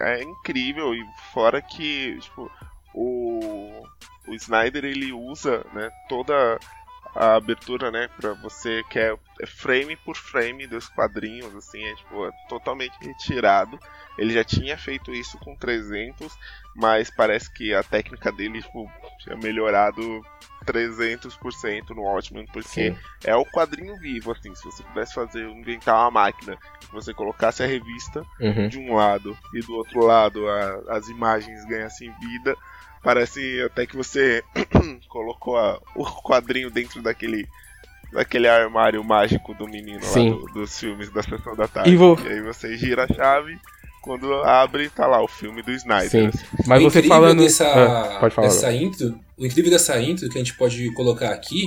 é incrível. E fora que, tipo, o, o Snyder ele usa, né, toda a abertura, né, para você que é, é frame por frame dos quadrinhos, assim, é tipo, é totalmente retirado. Ele já tinha feito isso com 300, mas parece que a técnica dele, tipo, tinha melhorado 300% no Watchmen, porque Sim. é o quadrinho vivo, assim, se você pudesse fazer, inventar uma máquina, que você colocasse a revista Uhum. de um lado e do outro lado a- as imagens ganhassem vida, parece até que você [CLEARS THROAT] colocou a- o quadrinho dentro daquele daquele armário mágico do menino Sim. lá do- dos filmes da sessão da tarde. E vou- aí você gira a chave, quando abre tá lá o filme do Snyder. Sim. Mas o você falando. dessa, Ah, pode falar. dessa intro, o incrível dessa intro que a gente pode colocar aqui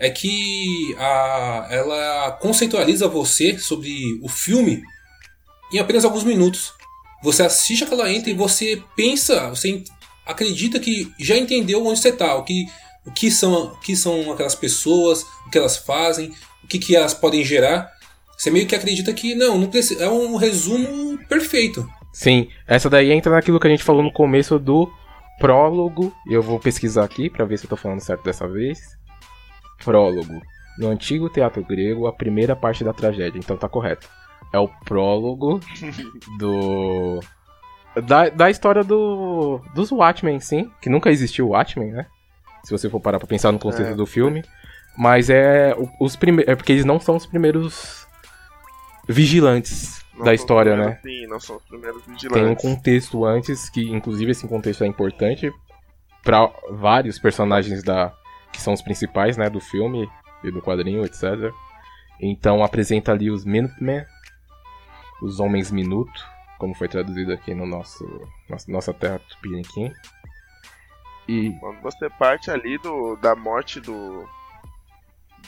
é que a, ela conceitualiza você sobre o filme em apenas alguns minutos. Você assiste aquela intro e você pensa, você acredita que já entendeu onde você está, o que, o que são, o que são aquelas pessoas, o que elas fazem, o que, que elas podem gerar. Você meio que acredita que não, não precisa, é um resumo perfeito. Sim, essa daí entra naquilo que a gente falou no começo do prólogo. Eu vou pesquisar aqui pra ver se eu tô falando certo dessa vez. Prólogo. No antigo teatro grego, a primeira parte da tragédia, então tá correto. É o prólogo [LAUGHS] do. Da, da história do. dos Watchmen, sim. Que nunca existiu o Watchmen, né? Se você for parar pra pensar no conceito É. do filme. Mas é. Os prime... É porque eles não são os primeiros vigilantes Não da história, né? primeiros- Sim, não são os primeiros tem um vigilantes. contexto antes que inclusive esse contexto é importante para vários personagens da que são os principais né do filme e do quadrinho etc então apresenta ali os Minutemen os homens minuto como foi traduzido aqui no nosso nossa, terra tupiniquim. E Quando você parte ali do, da morte do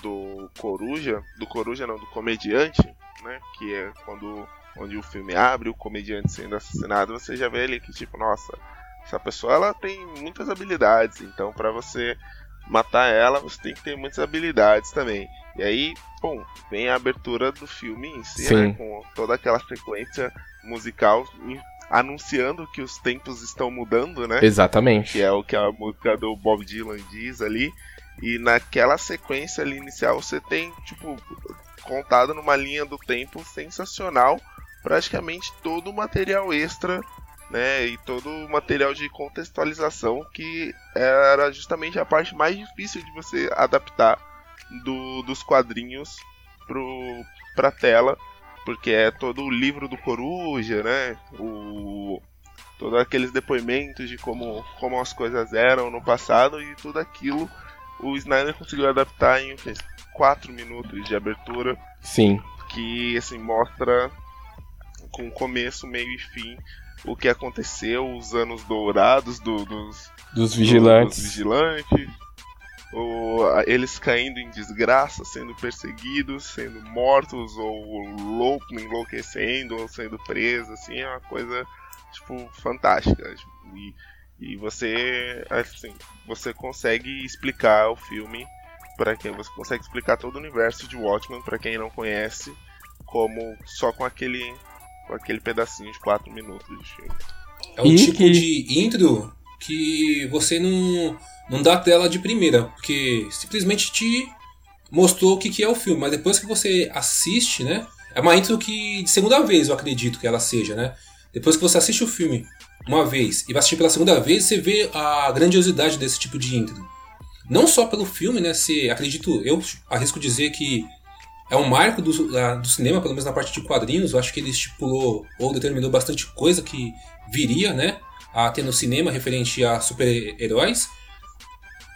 do Coruja, do Coruja não, do comediante, né, que é quando onde o filme abre, o comediante sendo assassinado, você já vê ali que tipo, nossa, essa pessoa ela tem muitas habilidades, então pra você matar ela, você tem que ter muitas habilidades também. E aí, bom, vem a abertura do filme em si, né, com toda aquela sequência musical anunciando que os tempos estão mudando, né? exatamente que é o que a música do Bob Dylan diz ali. E naquela sequência ali inicial você tem, tipo, contado numa linha do tempo sensacional, praticamente todo o material extra, né? E todo o material de contextualização que era justamente a parte mais difícil de você adaptar do, dos quadrinhos pro, pra tela. Porque é todo o livro do Coruja, né? O, todos aqueles depoimentos de como, como as coisas eram no passado e tudo aquilo o Snyder conseguiu adaptar em o quê? 4 minutos de abertura Sim. que assim mostra com começo, meio e fim o que aconteceu, os anos dourados do- dos, Dos vigilantes. dos vigilantes, o- a- eles caindo em desgraça, sendo perseguidos, sendo mortos ou louco, enlouquecendo ou sendo presos, assim, é uma coisa tipo fantástica. tipo, E, e você assim, você consegue explicar o filme para quem você consegue explicar todo o universo de Watchmen para quem não conhece, como só com aquele com aquele pedacinho de 4 minutos de filme. É o E tipo que- de intro que você não, não dá tela de primeira, porque simplesmente te mostrou o que, que é o filme, mas depois que você assiste, né? É uma intro que de segunda vez eu acredito que ela seja, né? Depois que você assiste o filme uma vez e vai assistir pela segunda vez, você vê a grandiosidade desse tipo de intro. Não só pelo filme, né? Se acredito, eu arrisco dizer que é um marco do, da- do cinema, pelo menos na parte de quadrinhos. Eu acho que ele estipulou ou determinou bastante coisa que viria, né? A ter no cinema referente a super-heróis.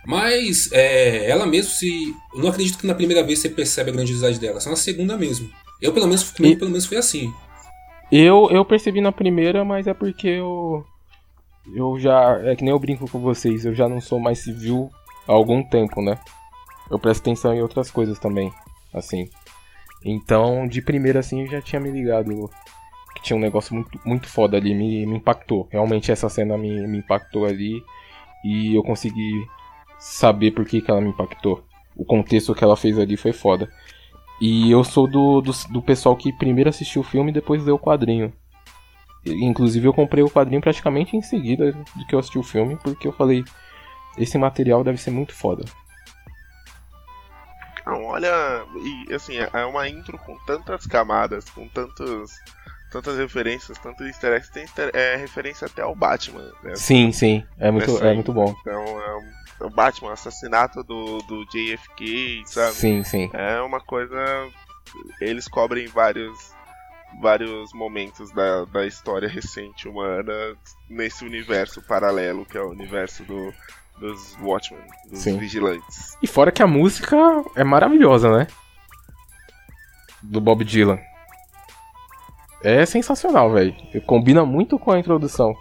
Mas é, ela mesmo, se. Eu não acredito que na primeira vez você percebe a grandiosidade dela, só na segunda mesmo. Eu, pelo menos, comigo, E- pelo menos foi assim. Eu, eu percebi na primeira, mas é porque eu. Eu já. É que nem eu brinco com vocês, eu já não sou mais civil há algum tempo, né? Eu presto atenção em outras coisas também, assim. Então, de primeira, assim, eu já tinha me ligado que tinha um negócio muito, muito foda ali, me, me impactou. Realmente essa cena me, me impactou ali e eu consegui saber por que, que ela me impactou. O contexto que ela fez ali foi foda. E eu sou do, do, do pessoal que primeiro assistiu o filme e depois leu o quadrinho. Inclusive eu comprei o quadrinho praticamente em seguida do que eu assisti o filme, porque eu falei, esse material deve ser muito foda. Não, olha, e assim, é uma intro com tantas camadas, com tantos, tantas referências, tantos easter eggs, tem easter- é, referência até ao Batman, né? Sim, sim, é muito, Nessa é muito bom. Então, é é o Batman, o assassinato do, do JFK, sabe? Sim, sim. É uma coisa. Eles cobrem vários vários momentos da, da história recente humana nesse universo paralelo que é o universo do, dos Watchmen, dos Sim. vigilantes. E fora que a música é maravilhosa, né? Do Bob Dylan. É sensacional, velho. Combina muito com a introdução.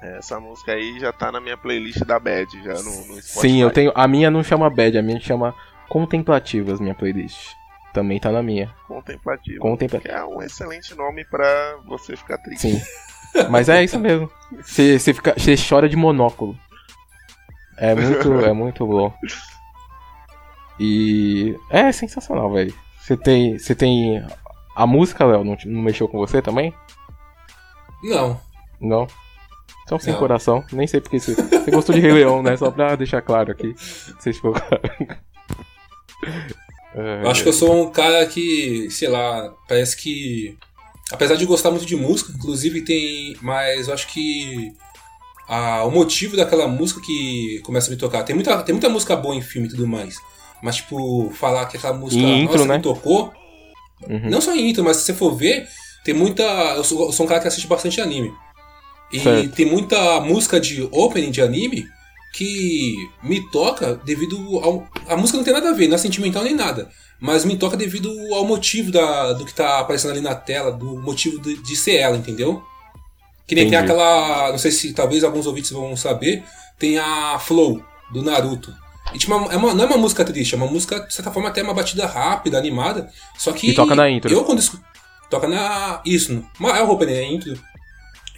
Essa música aí já tá na minha playlist da Bad, já no, no Spotify. Sim, eu tenho. A minha não chama Bad, a minha chama Contemplativas, minha playlist. Também tá na minha. Contemplativo. É um excelente nome pra você ficar triste. Sim. [LAUGHS] Mas é isso mesmo. Você você fica- você chora de monóculo. É muito, é muito bom. E é sensacional, velho. Você tem, você tem a música, Léo, não, não mexeu com você também? Não. Não. Então sem Não. coração. Nem sei porque você, você gostou de Rei Leão, né? Só pra deixar claro aqui. Você ficou claro. Eu acho que eu sou um cara que, sei lá, parece que. Apesar de gostar muito de música, inclusive tem. Mas eu acho que. ah, o motivo daquela música que começa a me tocar. Tem muita, tem muita música boa em filme e tudo mais. Mas, tipo, falar que aquela música intro, nossa, né? me tocou. Uhum. Não só em intro, mas se você for ver, tem muita. Eu sou, eu sou um cara que assiste bastante anime. E Certo. tem muita música de opening de anime que me toca devido ao. A música não tem nada a ver, não é sentimental nem nada. Mas me toca devido ao motivo da, do que tá aparecendo ali na tela, do motivo de, de ser ela, entendeu? Que nem tem Entendi. aquela. Não sei se talvez alguns ouvintes vão saber. Tem a Flow, do Naruto. E, tipo, é uma- não é uma música triste, é uma música, de certa forma, até uma batida rápida, animada. Só que. E toca na intro. Eu quando escu- Toca na. Isso, é o opening, é a intro.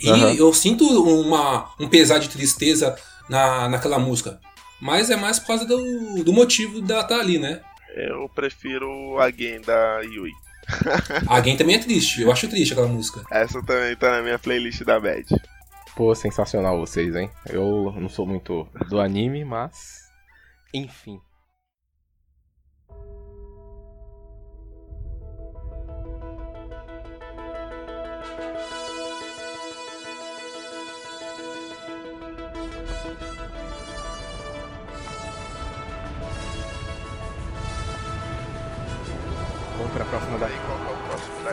E Aham. eu sinto uma, um pesar de tristeza na, naquela música. Mas é mais por causa do, do motivo dela estar ali, né? Eu prefiro a game da Yui. [LAUGHS] A Game também é triste, eu acho triste aquela música. Essa também tá na minha playlist da Bad. Pô, sensacional vocês, hein? Eu não sou muito do anime, mas. Enfim.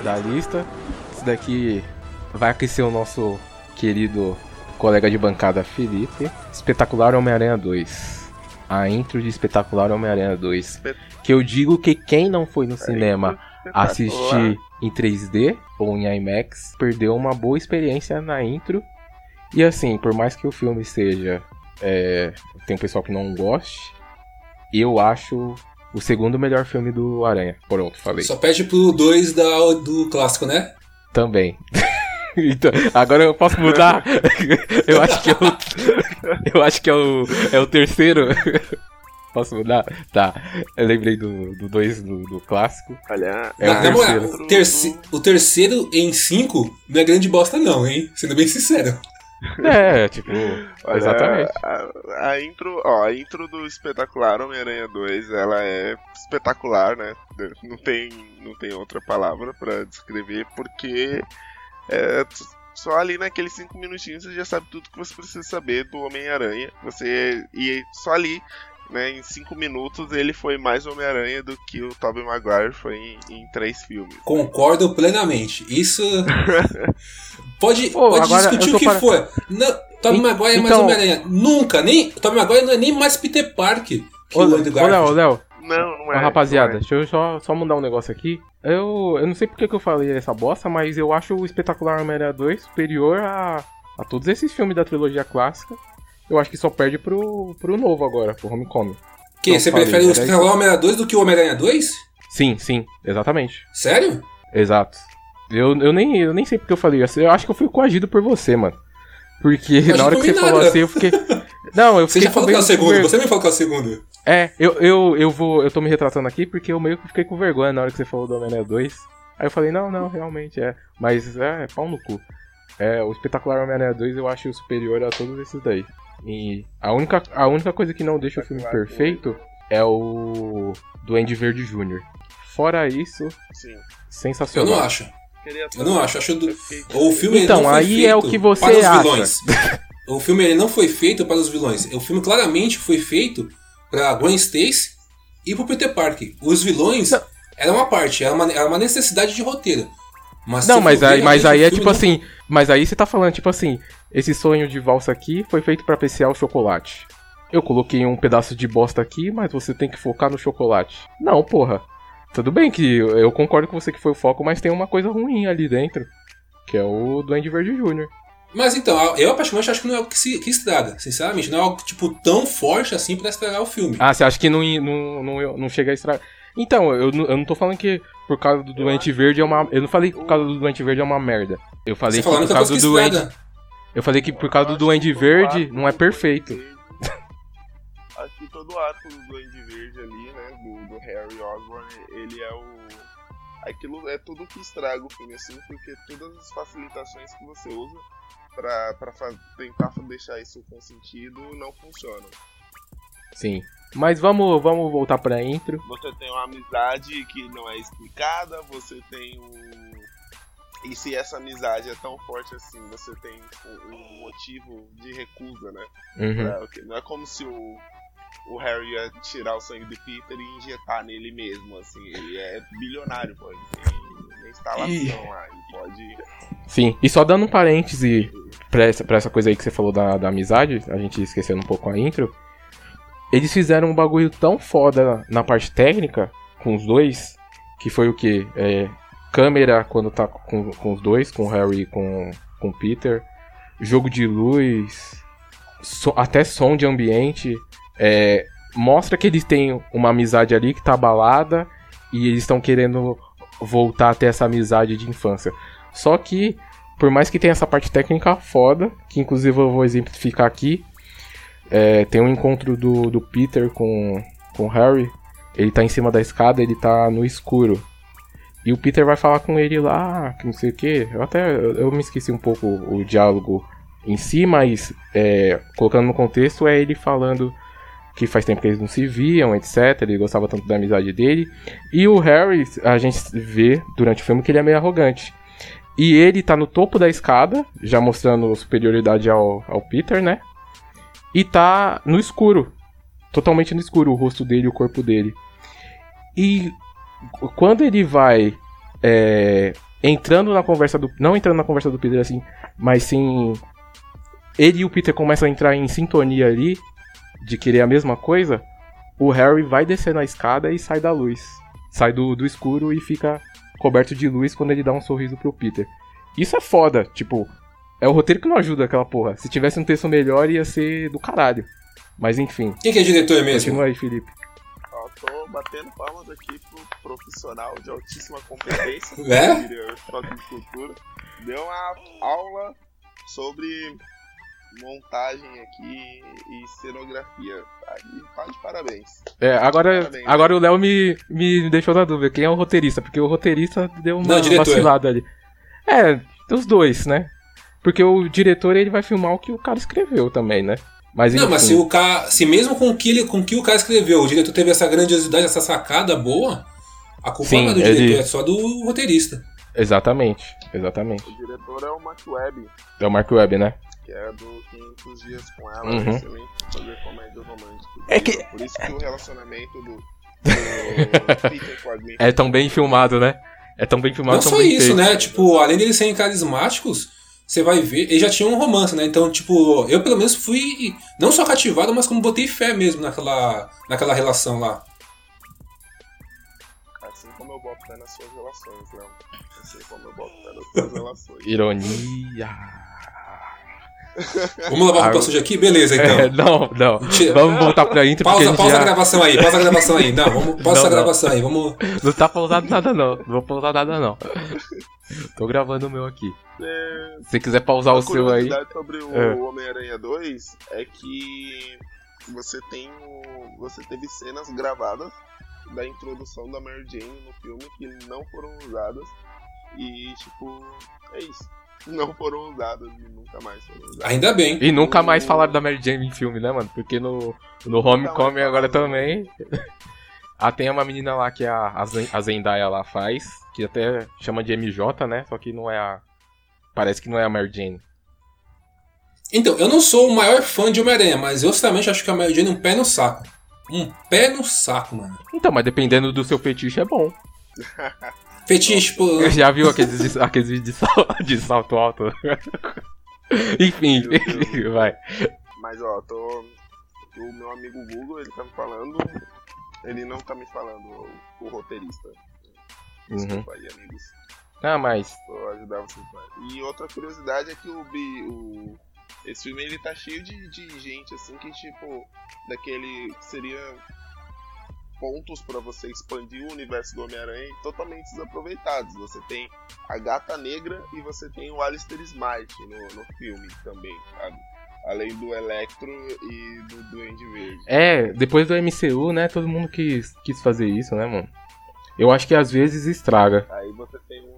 Da lista? Esse daqui vai aquecer o nosso querido colega de bancada Felipe. Espetacular Homem-Aranha 2. a intro de Espetacular Homem-Aranha 2. Que eu digo que quem não foi no cinema assistir em 3D ou em IMAX perdeu uma boa experiência na intro. E assim, por mais que o filme seja. é, tem um pessoal que não goste, eu acho o segundo melhor filme do Aranha. Pronto, falei. Só pede pro 2 da, do clássico, né? Também. [LAUGHS] Então, agora eu posso mudar? [LAUGHS] eu acho que é o. [LAUGHS] Eu acho que é o, é o terceiro. Posso mudar? Tá. Eu lembrei do 2 do, dois do, do clássico. Olha, É o terceiro. o, terci- o terceiro em 5 não é grande bosta, não, hein? Sendo bem sincero. É, tipo. [LAUGHS] olha, exatamente. A, a intro, ó, a intro do espetacular Homem-Aranha 2, ela é espetacular, né? Não tem, não tem outra palavra pra descrever, porque é, só ali naqueles 5 minutinhos você já sabe tudo que você precisa saber do Homem-Aranha. Você e só ali, né, em 5 minutos ele foi mais Homem-Aranha do que o Tobey Maguire foi em, em três filmes. Concordo plenamente. Isso. [LAUGHS] Pode, Pô, pode discutir o que para- for. Não, Tobey Maguire é mais então- Homem-Aranha. Nunca, nem. Tobey Maguire não é nem mais Peter Parker que Ô, o Andrew ô, Léo, Garfield. Léo, Não, não é. rapaziada, não é. deixa eu só, só mudar um negócio aqui. Eu, eu não sei porque que eu falei essa bosta, mas eu acho o Espetacular Homem-Aranha 2 superior a, a todos esses filmes da trilogia clássica. Eu acho que só perde pro, pro novo agora, pro Homecoming. Que? Não, Você falei, prefere o era Espetacular Homem-Aranha 2 do que o Homem-Aranha 2? Sim, sim, exatamente. Sério? Exato. Eu, eu, nem, eu nem sei porque eu falei isso. Eu acho que eu fui coagido por você, mano. Porque na hora que você comi falou nada. assim, eu fiquei. [LAUGHS] Não, eu Você fiquei já falou que é o com ver- segundo, você me falou que é o segundo. É, eu, eu, eu vou. Eu tô me retratando aqui porque eu meio que fiquei com vergonha na hora que você falou do Homem-Aranha 2. Aí eu falei, não, não, realmente é. Mas é, pau no cu. É, o espetacular Homem-Aranha 2 eu acho superior a todos esses daí. E a única, a única coisa que não deixa o filme perfeito é o Duende Verde Jr. Fora isso, Sim. Eu sensacional. não acho. Eu não acho. Acho do... Eu O filme Então, não foi aí feito é o que você para os acha. vilões. [LAUGHS] o filme ele não foi feito para os vilões. O filme claramente foi feito para Gwen Stacy e pro Peter Parker. Os vilões Não. eram uma parte, era uma, era uma necessidade de roteiro. Mas Não, mas aí, mas aí é tipo não- assim. Mas aí você tá falando, tipo assim, esse sonho de valsa aqui foi feito pra apreciar o chocolate. Eu coloquei um pedaço de bosta aqui, mas você tem que focar no chocolate. Não, porra. Tudo bem que eu concordo com você que foi o foco, mas tem uma coisa ruim ali dentro. Que é o Duende Verde Jr. Mas então, eu particularmente acho que não é algo que, se, que estraga. Sinceramente, não é algo tipo tão forte assim pra estragar o filme. Ah, você acha que não, não, não, não chega a estragar. Então, eu, não- eu não tô falando que por causa do Doente Verde é uma. Eu não falei que por causa do Doente Verde é uma merda. Eu falei Você que falando por que é causa do que Duende. estraga. Eu falei que por causa do Duende Verde não é perfeito. [LAUGHS] Acho que todo o arco do Duende Verde ali, né, do, do Harry Osborn, ele é o... Aquilo é tudo que estraga o filme, assim, porque todas as facilitações que você usa pra, pra tentar deixar isso com sentido não funcionam. Sim. Mas vamos, vamos voltar pra intro. Você tem uma amizade que não é explicada, você tem um. E se essa amizade é tão forte assim, você tem um, um motivo de recusa, né? Uhum. Pra- Não é como se o, o Harry ia tirar o sangue do Peter e injetar nele mesmo, assim. Ele é bilionário, pô. Ele tem uma instalação lá, ele pode. Sim. E só dando um parêntese pra essa, pra essa coisa aí que você falou da, da amizade, a gente esquecendo um pouco a intro. Eles fizeram um bagulho tão foda na parte técnica, com os dois, que foi o que? Câmera quando tá com, com os dois, com o Harry e com, com o Peter. Jogo de luz, so- até som de ambiente. é, mostra que eles têm uma amizade ali que tá abalada e eles estão querendo voltar a ter essa amizade de infância. Só que, por mais que tenha essa parte técnica foda, que inclusive eu vou exemplificar aqui, é, tem um encontro do, do Peter com, com o Harry. Ele tá em cima da escada, ele tá no escuro. E o Peter vai falar com ele lá, que não sei o que. Eu até eu, me esqueci um pouco o diálogo em si, mas é, colocando no contexto é ele falando que faz tempo que eles não se viam, etc. Ele gostava tanto da amizade dele. E o Harry, a gente vê durante o filme que ele é meio arrogante. E ele tá no topo da escada, já mostrando superioridade ao, ao Peter, né? E tá no escuro. Totalmente no escuro, o rosto dele o corpo dele. E quando ele vai é, entrando na conversa do. Não entrando na conversa do Peter assim, mas sim. Ele e o Peter começam a entrar em sintonia ali. de querer a mesma coisa, o Harry vai descer na escada e sai da luz. Sai do, do escuro e fica coberto de luz quando ele dá um sorriso pro Peter. Isso é foda, tipo, é o roteiro que não ajuda aquela porra. Se tivesse um texto melhor, ia ser do caralho. Mas enfim, Quem que é diretor mesmo? continua aí, Felipe. Tô batendo palmas aqui pro profissional de altíssima competência. [LAUGHS] É? de cultura. Deu uma aula sobre montagem aqui e cenografia. Tá de, tá de parabéns. É, agora, Parabéns. agora o Léo me, me deixou na dúvida. Quem é o roteirista? Porque o roteirista deu uma Não, diretor. vacilada ali. É, os dois, né? Porque o diretor ele vai filmar o que o cara escreveu também, né? Mas Não, mas se o cara. Se mesmo com o que, ele, com o que o cara escreveu, o diretor teve essa grandiosidade, essa sacada boa, a culpa Sim, não é do ele- diretor, é só do roteirista. Exatamente, exatamente. O diretor é o Mark Webb, É o Mark Webb, né? que é do 500 Dias com Ela, Uhum. fazer comédia romântica. É que- Por isso que o relacionamento do, do [LAUGHS] Peter com a Gwen É tão bem filmado, né? É tão bem filmado, Não tão só bem isso, feito. né? Tipo, além deles serem carismáticos, você vai ver. Eles já tinham um romance, né? Então, tipo, eu pelo menos fui. Não só cativado, mas como botei fé mesmo naquela, naquela relação lá. Assim como eu boto fé nas suas relações, Léo. Assim como eu boto fé nas suas relações. Ironia. [LAUGHS] Vamos lavar a roupa suja aqui? Beleza, então. É, [LAUGHS] não, não. Vamos voltar pra intro Pausa, a pausa a já... gravação aí, pausa a gravação aí. Não, vamos, pausa Não, a não. gravação aí, vamos. Não tá pausado nada não. Não vou pausar nada não. Tô gravando o meu aqui. É, Se você quiser pausar o seu aí. curiosidade sobre o É. Homem-Aranha 2 é que você tem o- você teve cenas gravadas da introdução da Mary Jane no filme que não foram usadas e tipo é isso não foram usadas e nunca mais foram usadas Ainda bem. E nunca mais falaram da Mary Jane em filme, né, mano? Porque no, no Homecoming agora também. Ah, tem uma menina lá que a, a a Zendaya lá faz, que até chama de MJ, né? Só que não é a. Parece que não é a Mary Jane. Então, eu não sou o maior fã de Homem-Aranha, mas eu sinceramente acho que a Mary Jane é um pé no saco. Um pé no saco, mano. Então, mas dependendo do seu fetiche é bom. [LAUGHS] Fetiche, tipo. [LAUGHS] Já viu aqueles, de- aqueles vídeos de, sal- [LAUGHS] de salto alto? enfim, vai. mas ó tô o meu amigo Google ele tá me falando ele não tá me falando o, o roteirista Uhum. desculpa aí amigos Ah, mas. Vou ajudar vocês mais. E outra curiosidade é que o, o esse filme ele tá cheio de, de gente assim que tipo daquele que seria pontos pra você expandir o universo do Homem-Aranha totalmente desaproveitados. Você tem a Gata Negra e você tem o Alistair Smite no, no filme também, sabe? Além do Electro e do Duende Verde. É, depois do MCU, né? Todo mundo quis, quis fazer isso, né, mano? Eu acho que às vezes estraga. Aí você tem um.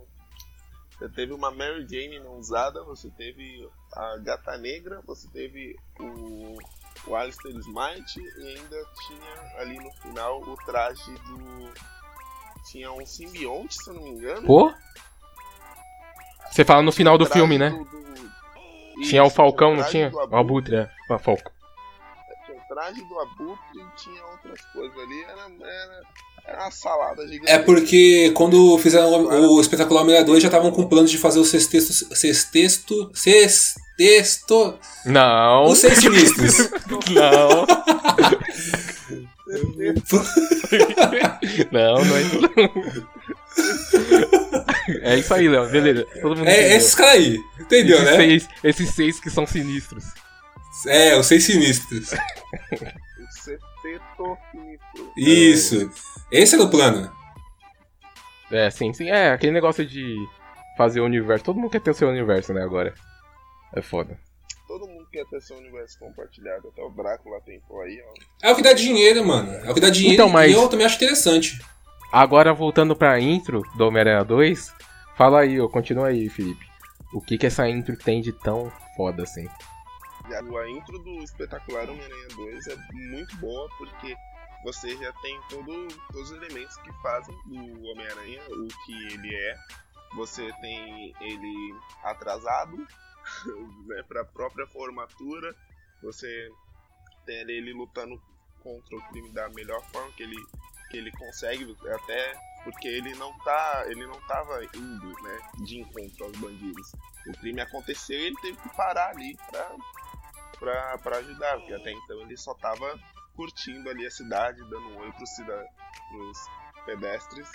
Você teve uma Mary Jane não usada, você teve a Gata Negra, você teve o, o Alistair Smite e ainda tinha ali no final o traje do. Tinha um simbionte, se eu não me engano. Pô? Você fala no final do filme, né? do- Tinha o Falcão, o não tinha? O Abutre, é. O Falcão. Tinha o traje do Abutre e tinha outras coisas ali. Era, era, era uma salada gigante. É porque quando fizeram o, o espetacular Homem-Aranha 2 já estavam com planos de fazer o sexteto. Sexteto. Sexteto. Não. Os seis sinistros. [LAUGHS] Não. [LAUGHS] não, não é isso não. [LAUGHS] É isso aí, Léo. Beleza. Todo mundo É, esses caras aí. Entendeu, esses, né? seis, esses seis que são sinistros. É, os seis sinistros. O Sexteto Sinistro. Isso. Esse era o plano. É, sim, sim. É, aquele negócio de fazer o universo. Todo mundo quer ter o seu universo, né, agora. É foda. Todo mundo quer ter seu universo compartilhado. Até o Drácula tentou aí, ó. É o que dá dinheiro, mano. É o que dá dinheiro Então, mas- e eu também acho interessante. Agora, voltando pra intro do Homem-Aranha 2, fala aí, ó, continua aí, Felipe. O que que essa intro tem de tão foda assim? A intro do espetacular Homem-Aranha 2 é muito boa porque você já tem todo, todos os elementos que fazem do Homem-Aranha o que ele é. Você tem ele atrasado [LAUGHS] né, para a própria formatura. Você tem ele lutando contra o crime da melhor forma que ele, que ele consegue, até porque ele não tá, ele não tava indo, né, de encontro aos bandidos. O crime aconteceu e ele teve que parar ali pra pra, pra ajudar, porque até então ele só tava curtindo ali a cidade, dando um oi pros, cida pros pedestres.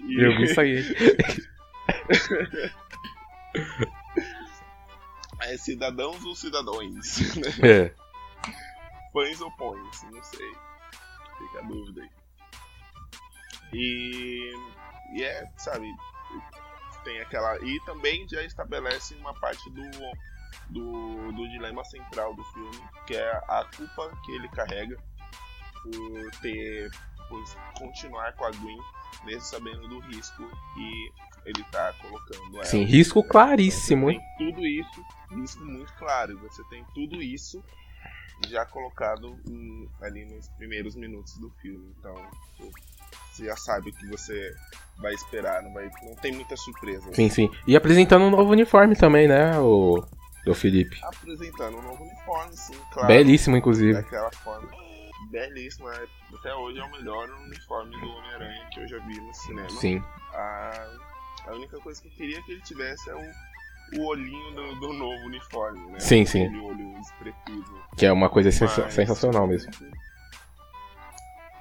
E- [LAUGHS] Eu vi isso aí. [LAUGHS] É cidadãos ou cidadões, né? É. Pães ou pões, não sei. Fica a dúvida aí. E, e é, sabe, tem aquela. E também já estabelece uma parte do, do, do dilema central do filme, que é a culpa que ele carrega por ter. por continuar com a Gwen, mesmo sabendo do risco que ele tá colocando ela. Sim, risco claríssimo, Você hein? tem tudo isso, isso muito claro. Você tem tudo isso já colocado em- ali nos primeiros minutos do filme. Então, pô, você já sabe o que você vai esperar, não, vai, não tem muita surpresa. Sim, sim. E apresentando um novo uniforme também, né, o, o Felipe? Apresentando um novo uniforme, sim, claro. Belíssimo, inclusive. Daquela forma. Belíssimo, é, até hoje é o melhor uniforme do Homem-Aranha que eu já vi no cinema. Sim. A, a única coisa que eu queria que ele tivesse é o, o olhinho do, do novo uniforme, né? Sim, sim. Aquele olho expressivo. Que é uma coisa Mas, sensacional mesmo.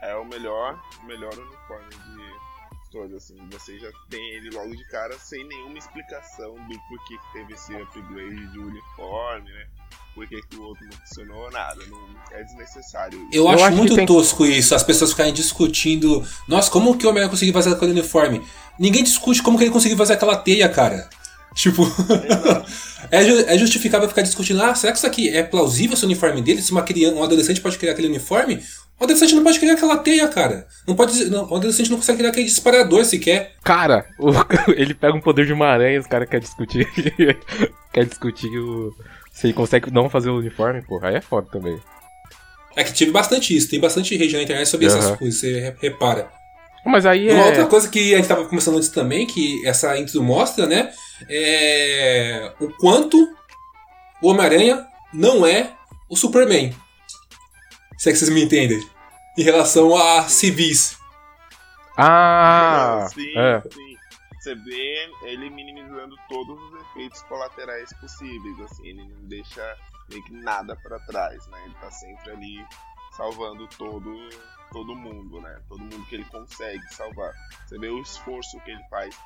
É o melhor, o melhor uniforme de todos, assim. Você já tem ele logo de cara sem nenhuma explicação do porquê que teve esse upgrade de uniforme, né? Por que que o outro não funcionou, nada. Não, é desnecessário. isso. Eu, Eu acho, acho muito tem- tosco isso, as pessoas ficarem discutindo. Nossa, como que o Homem-Aranha conseguiu fazer aquele uniforme? Ninguém discute como que ele conseguiu fazer aquela teia, cara. Tipo, ju- [LAUGHS] é justificável ficar discutindo, ah, será que isso aqui é plausível esse uniforme dele? Se uma criança, um adolescente pode criar aquele uniforme? Um adolescente não pode criar aquela teia, cara. Não pode, não, um adolescente não consegue criar aquele disparador sequer. Cara, o- [LAUGHS] ele pega um poder de uma aranha, os caras querem discutir. [LAUGHS] quer discutir o. Se ele consegue não fazer o uniforme, porra, aí é foda também. É que tive bastante isso, tem bastante rede na internet sobre essas Aham. coisas, você re- repara. Mas aí Uma é. outra coisa que a gente tava conversando antes também, que essa intro mostra, né? É o quanto o Homem-Aranha não é o Superman. Se é que vocês me entendem. Em relação a civis. Ah! sim, é. sim. Você vê ele minimizando todos os efeitos colaterais possíveis, assim, ele não deixa meio que nada pra trás, né? Ele tá sempre ali salvando todo, todo mundo, né? Todo mundo que ele consegue salvar. Você vê o esforço que ele faz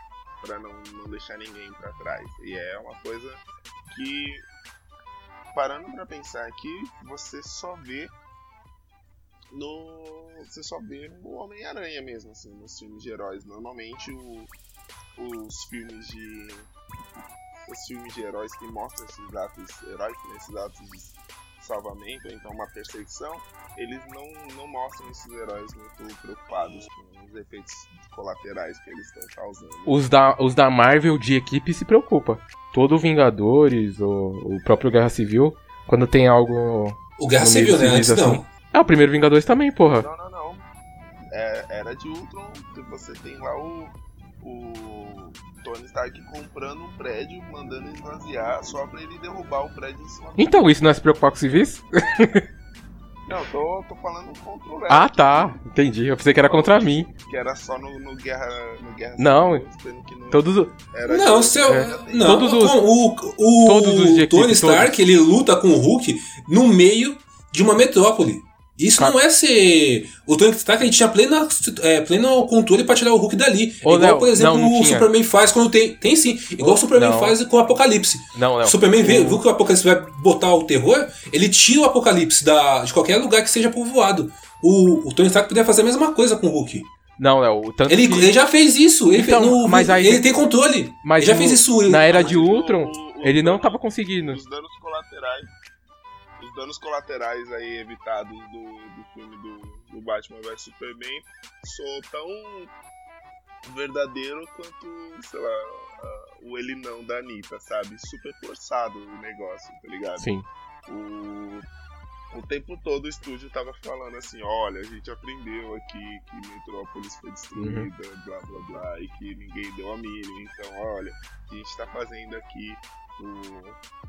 pra não, não deixar ninguém pra trás. E é uma coisa que, parando pra pensar aqui, você só vê no. Você só vê no Homem-Aranha mesmo, assim, nos filmes de heróis. Normalmente o- os filmes de. Os filmes de heróis que mostram esses atos heróis, né, esses atos salvamento, ou então uma perseguição, eles não, não mostram esses heróis muito preocupados com os efeitos colaterais que eles estão causando. Os da, os da Marvel de equipe se preocupa. Todo Vingadores, o, o próprio Guerra Civil, quando tem algo. O Guerra Civil, né? Antes não. civilização. Ah, o primeiro Vingadores também, porra. Não, não, não. É, era de Ultron, que você tem lá o, o Tony Stark comprando um prédio, mandando esvaziar, só pra ele derrubar o prédio em cima. Então, isso não é se preocupar com civis? Não, tô, tô falando contra o Red, Ah, tá. Entendi. Eu pensei que era contra mim. Que era só no, no Guerra, no Guerra Não, Todos. o- era Não, de- seu. tem. Não, Todos os- o, todos os Tony Stark todos. ele luta com o Hulk no meio de uma metrópole. Isso Cara- não é ser. O Tony Stark ele tinha plena, é, pleno controle pra tirar o Hulk dali. Ô, igual, Léo, por exemplo, não, não o. Superman faz quando tem. Tem sim. Igual Ô, o Superman não. faz com o Apocalipse. Não, não. O Superman vê, O- viu que o Apocalipse vai botar o terror, ele tira o Apocalipse da, de qualquer lugar que seja povoado. O, o Tony Stark poderia fazer a mesma coisa com o Hulk. Não, Léo. Tanto Ele, que ele já fez isso. Ele, Então, fez, no, mas aí- ele tem controle. Mas ele já no- fez isso. na era de Ultron, o- o- ele não tava conseguindo. Os danos colaterais. Os danos colaterais aí evitados do, do filme do, do Batman vs Superman são tão verdadeiro quanto, sei lá, o ele não da Anitta, sabe? Super forçado o negócio, tá ligado? Sim. O, o tempo todo o estúdio tava falando assim, olha, a gente aprendeu aqui que Metrópolis foi destruída, Uhum. blá blá blá, e que ninguém deu a mínima, então olha, a gente tá fazendo aqui o.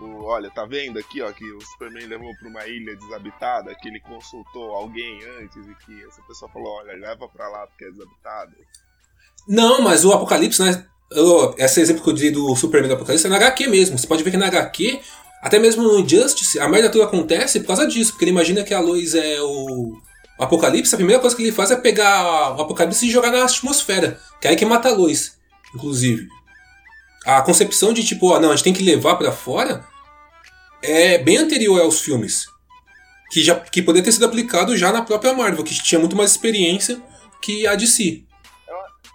o olha, tá vendo aqui, ó, que o Superman levou pra uma ilha desabitada, que ele consultou alguém antes e que essa pessoa falou, olha, leva pra lá porque é desabitada. Não, mas o Apocalipse, né? eu- esse exemplo que eu dei do Superman do Apocalipse é na HQ mesmo. Você pode ver que na HQ Até mesmo no Injustice, a merda toda acontece por causa disso, porque ele imagina que a Lois é o o Apocalipse, a primeira coisa que ele faz é pegar o Apocalipse e jogar na atmosfera, que é aí que mata a Lois, inclusive. A concepção de tipo, ó, não, a gente tem que levar pra fora é bem anterior aos filmes. Que, já, que poderia ter sido aplicado já na própria Marvel, que tinha muito mais experiência que a DC.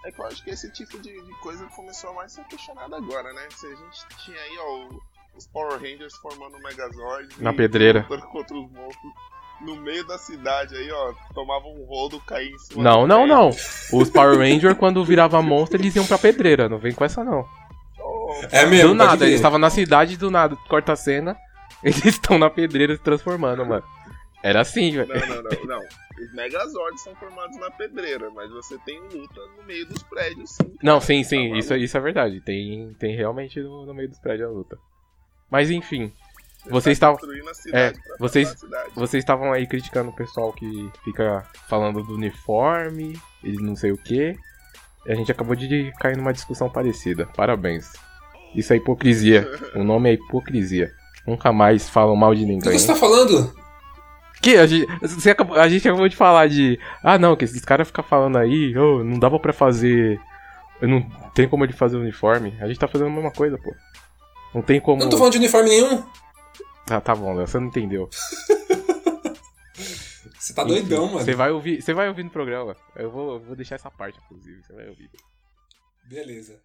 É que eu acho que esse tipo de, de coisa começou a mais ser questionado agora, né? Se a gente tinha aí, ó, os Power Rangers formando o Megazord. Na pedreira. contra os monstros. No meio da cidade aí, ó, tomava um rodo, caía em cima Não, não, não. Os Power Rangers, quando virava monstro, eles iam pra pedreira. Não vem com essa, não. É mesmo, do nada, eles estavam na cidade do nada, corta a cena, [LAUGHS] eles estão na pedreira se transformando, mano. Era assim, velho. Não, não, não, não. Os Megazords são formados na pedreira, mas você tem luta no meio dos prédios, sim. Não, sim, sim, Tá isso, isso é verdade. Tem, tem realmente no, no meio dos prédios a luta. Mas enfim, vocês tá estavam. pra vocês-. Vocês estavam aí criticando o pessoal que fica falando do uniforme e não sei o que. E a gente acabou de cair numa discussão parecida. Parabéns. Isso é hipocrisia. O nome é hipocrisia. Nunca mais falam mal de O que ninguém. você tá falando? Que a gente, acabou- a gente acabou de falar de. Ah, não, que esses caras ficam falando aí, oh, não dava pra fazer. Não tem como ele fazer o uniforme. A gente tá fazendo a mesma coisa, pô. Não tem como. Eu não tô falando de uniforme nenhum. Ah, tá bom, Léo, você não entendeu. [LAUGHS] Você tá doidão, mano. Você vai ouvir, você vai ouvir no programa. Eu vou, eu vou deixar essa parte, inclusive. Você vai ouvir. Beleza.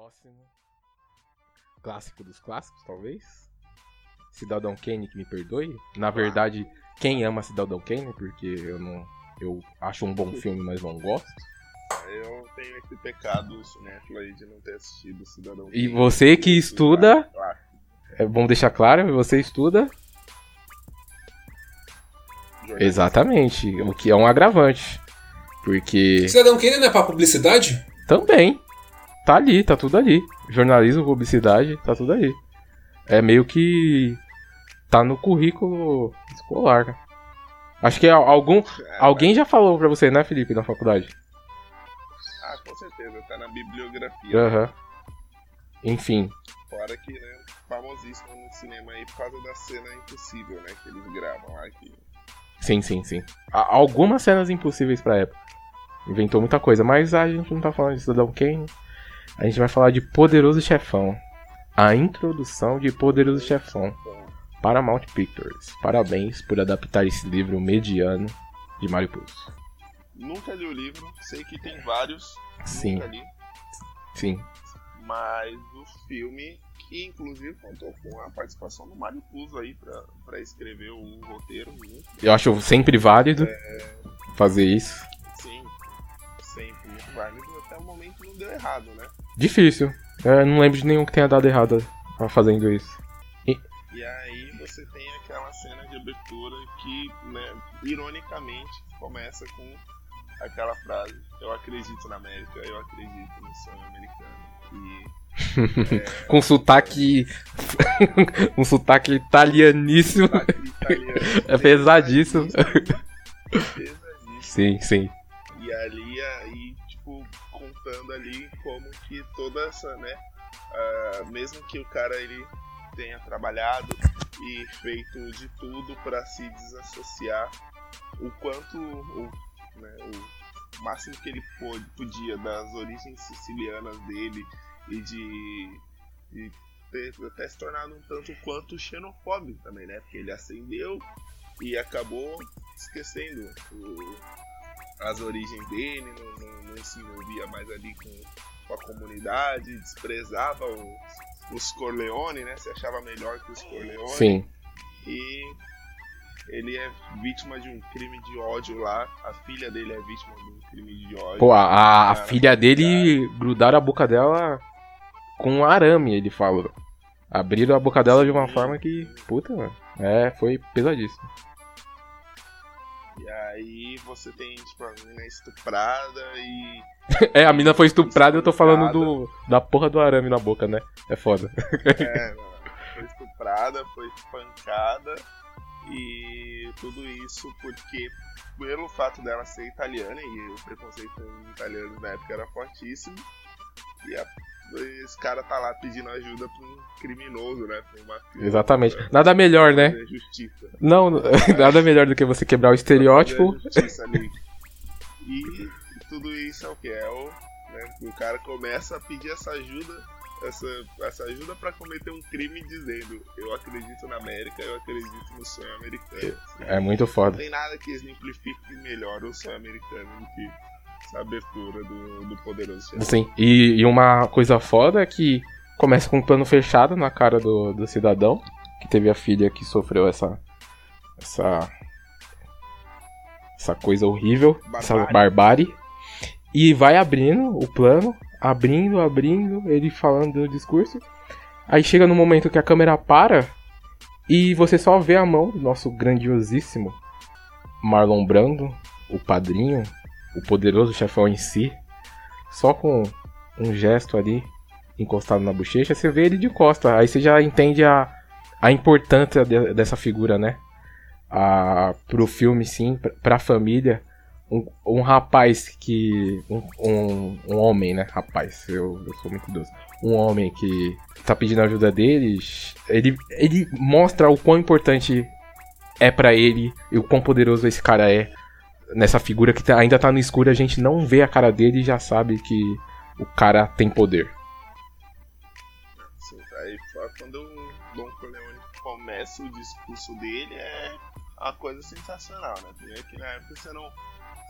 Próximo. Clássico dos clássicos, talvez. Cidadão Kane que me perdoe. Na verdade, quem ama Cidadão Kane, porque eu não. Eu acho um bom filme, mas não gosto. Eu tenho esse pecado cinéfilo aí de não ter assistido Cidadão E Kane. você que estuda, Claro. é bom deixar claro, você estuda exatamente, o que é um agravante. Porque Cidadão Kane não é pra publicidade? também tá ali, tá tudo ali. Jornalismo, publicidade, tá tudo ali. É meio que tá no currículo escolar. cara. Acho que al- algum alguém já falou pra você, né, Felipe, na faculdade. Ah, com certeza, tá na bibliografia. Aham. Enfim, Fora que, né, famosíssimo no cinema aí por causa da cena impossível, né, que eles gravam lá. Que... sim, sim, sim. Há algumas cenas impossíveis pra época. Inventou muita coisa, mas a gente não tá falando de Cidadão Kane. A gente vai falar de Poderoso Chefão. A introdução de Poderoso Chefão. Paramount Pictures. Parabéns por adaptar esse livro mediano de Mario Puzo. Nunca li o livro, sei que tem vários, Sim, nunca li, sim. mas o filme, que inclusive contou com a participação do Mário Puzo aí pra, pra escrever o roteiro, muito Eu acho sempre válido fazer isso. Sim, sempre muito válido. Até o momento não deu errado, né? Difícil. Eu não lembro de nenhum que tenha dado errado fazendo isso. E aí você tem aquela cena de abertura que, né, ironicamente, começa com aquela frase: Eu acredito na América, eu acredito no sonho americano. E [LAUGHS] Com sotaque. [LAUGHS] um sotaque italianíssimo. sotaque italiano. [LAUGHS] É pesadíssimo. Pesadíssimo. Sim, sim. E ali, aí, tipo, contando ali como que toda essa, né? ah, mesmo que o cara ele tenha trabalhado e feito de tudo para se desassociar, o quanto, o, né, o máximo que ele pôde, podia das origens sicilianas dele e de, de ter até se tornado um tanto quanto xenofóbico também, né? Porque ele acendeu e acabou esquecendo o, as origens dele, não, não- não se envolvia mais ali com, com a comunidade, desprezava os, os Corleone, né? Se achava melhor que os Corleone. Sim. E ele é vítima de um crime de ódio lá. A filha dele é vítima de um crime de ódio. Pô, a, a- filha dele grudaram a boca dela com um arame, ele falou. Abriram a boca dela de uma forma que. Puta, mano. É, foi pesadíssimo. E aí você tem, tipo, a menina estuprada e. [LAUGHS] É, a mina foi estuprada e eu tô falando do, da porra do arame na boca, né? É foda. É, [LAUGHS] foi estuprada, foi espancada e tudo isso porque pelo fato dela ser italiana e o preconceito com os italianos na época era fortíssimo e a- esse cara tá lá pedindo ajuda pra um criminoso, né? Um mafioso, Exatamente. Nada melhor, né? justiça. Não, [LAUGHS] nada melhor do que você quebrar o estereótipo. Justiça ali. E tudo isso é o que? É o, né, o cara começa a pedir essa ajuda, essa, essa ajuda pra cometer um crime dizendo eu acredito na América, eu acredito no sonho americano. É muito Não foda. tem nada que exemplifique melhor o sonho americano do que essa abertura do, do poderoso chefão. Sim. E, e uma coisa foda é que começa com um plano fechado na cara do, do cidadão, que teve a filha que sofreu essa. essa. essa coisa horrível, essa Barbárie. barbárie. E vai abrindo o plano, abrindo, abrindo, ele falando do discurso. Aí chega no momento que a câmera para e você só vê a mão do nosso grandiosíssimo Marlon Brando, o padrinho, o poderoso chefão em si, só com um gesto ali encostado na bochecha, você vê ele de costa. Aí você já entende a, a importância de- dessa figura, né? A, pro filme, sim, pra, pra família. Um, um rapaz que. Um, um, um homem, né? Rapaz, eu, eu sou muito doce. Um homem que tá pedindo ajuda deles. Ele, ele mostra o quão importante é pra ele e o quão poderoso esse cara é nessa figura que tá- ainda tá no escuro, a gente não vê a cara dele e já sabe que o cara tem poder. Assim, aí quando o Don Corleone começa o discurso dele é uma coisa sensacional, né? Primeiro que na época você não,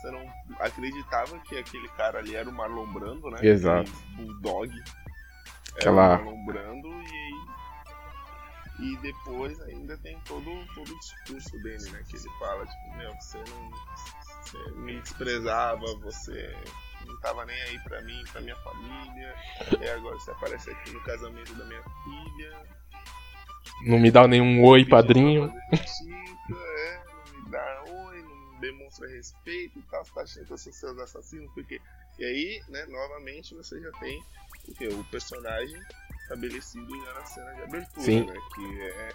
você não acreditava que aquele cara ali era o Marlon Brando, né? Exato. Aquele Bulldog. Aquela- Era o Marlon Brando e aí. E depois ainda tem todo, todo o discurso dele, né? Que ele fala, tipo, meu, você não. Você me desprezava, você não tava nem aí pra mim, pra minha família. E agora você aparece aqui no casamento da minha filha. Não me dá nenhum oi, padrinho. justiça, é, não me dá oi, não demonstra respeito e tal, você tá achando que eu sou seus assassinos, porque. E aí, né, novamente você já tem o, quê? o personagem estabelecido já na cena de abertura, Sim. né? Que é.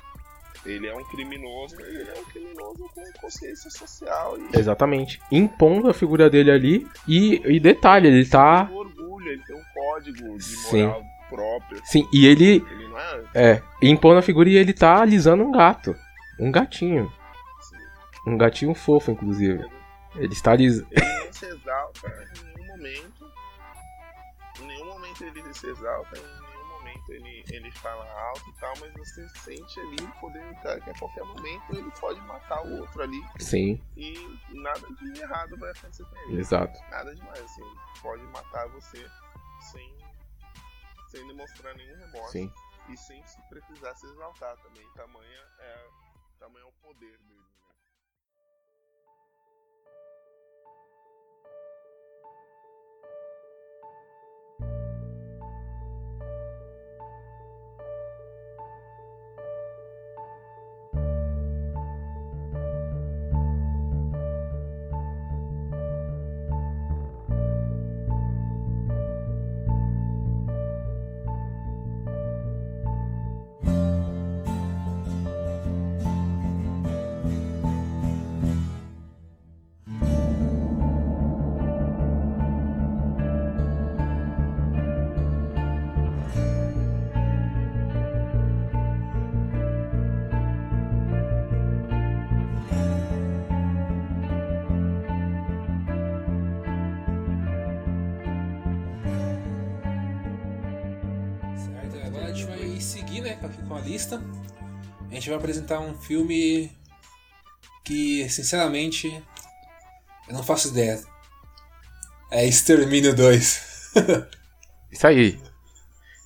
Ele é um criminoso, mas ele é um criminoso com consciência social e Exatamente. Impondo a figura dele ali. E, e detalhe, ele tá. tem um orgulho, ele tem um código de Sim. moral próprio. Sim, e ele. Ele não é. É, impondo a figura e ele tá alisando um gato. Um gatinho. assim, Um gatinho fofo, inclusive. Ele está alisando. ele não se exalta em nenhum momento. Em nenhum momento ele se exalta, em momento ele, ele fala alto e tal, mas você sente ali o poder do cara que a qualquer momento ele pode matar o outro ali Sim, e nada de errado vai acontecer com ele. exato. Nada demais, assim, ele pode matar você sem, sem demonstrar nenhum remorso Sim. e sem se precisar se exaltar também. Tamanha é, tamanho é o poder dele. Lista. A gente vai apresentar um filme que, sinceramente, eu não faço ideia. É Extermínio 2. [LAUGHS] Isso aí.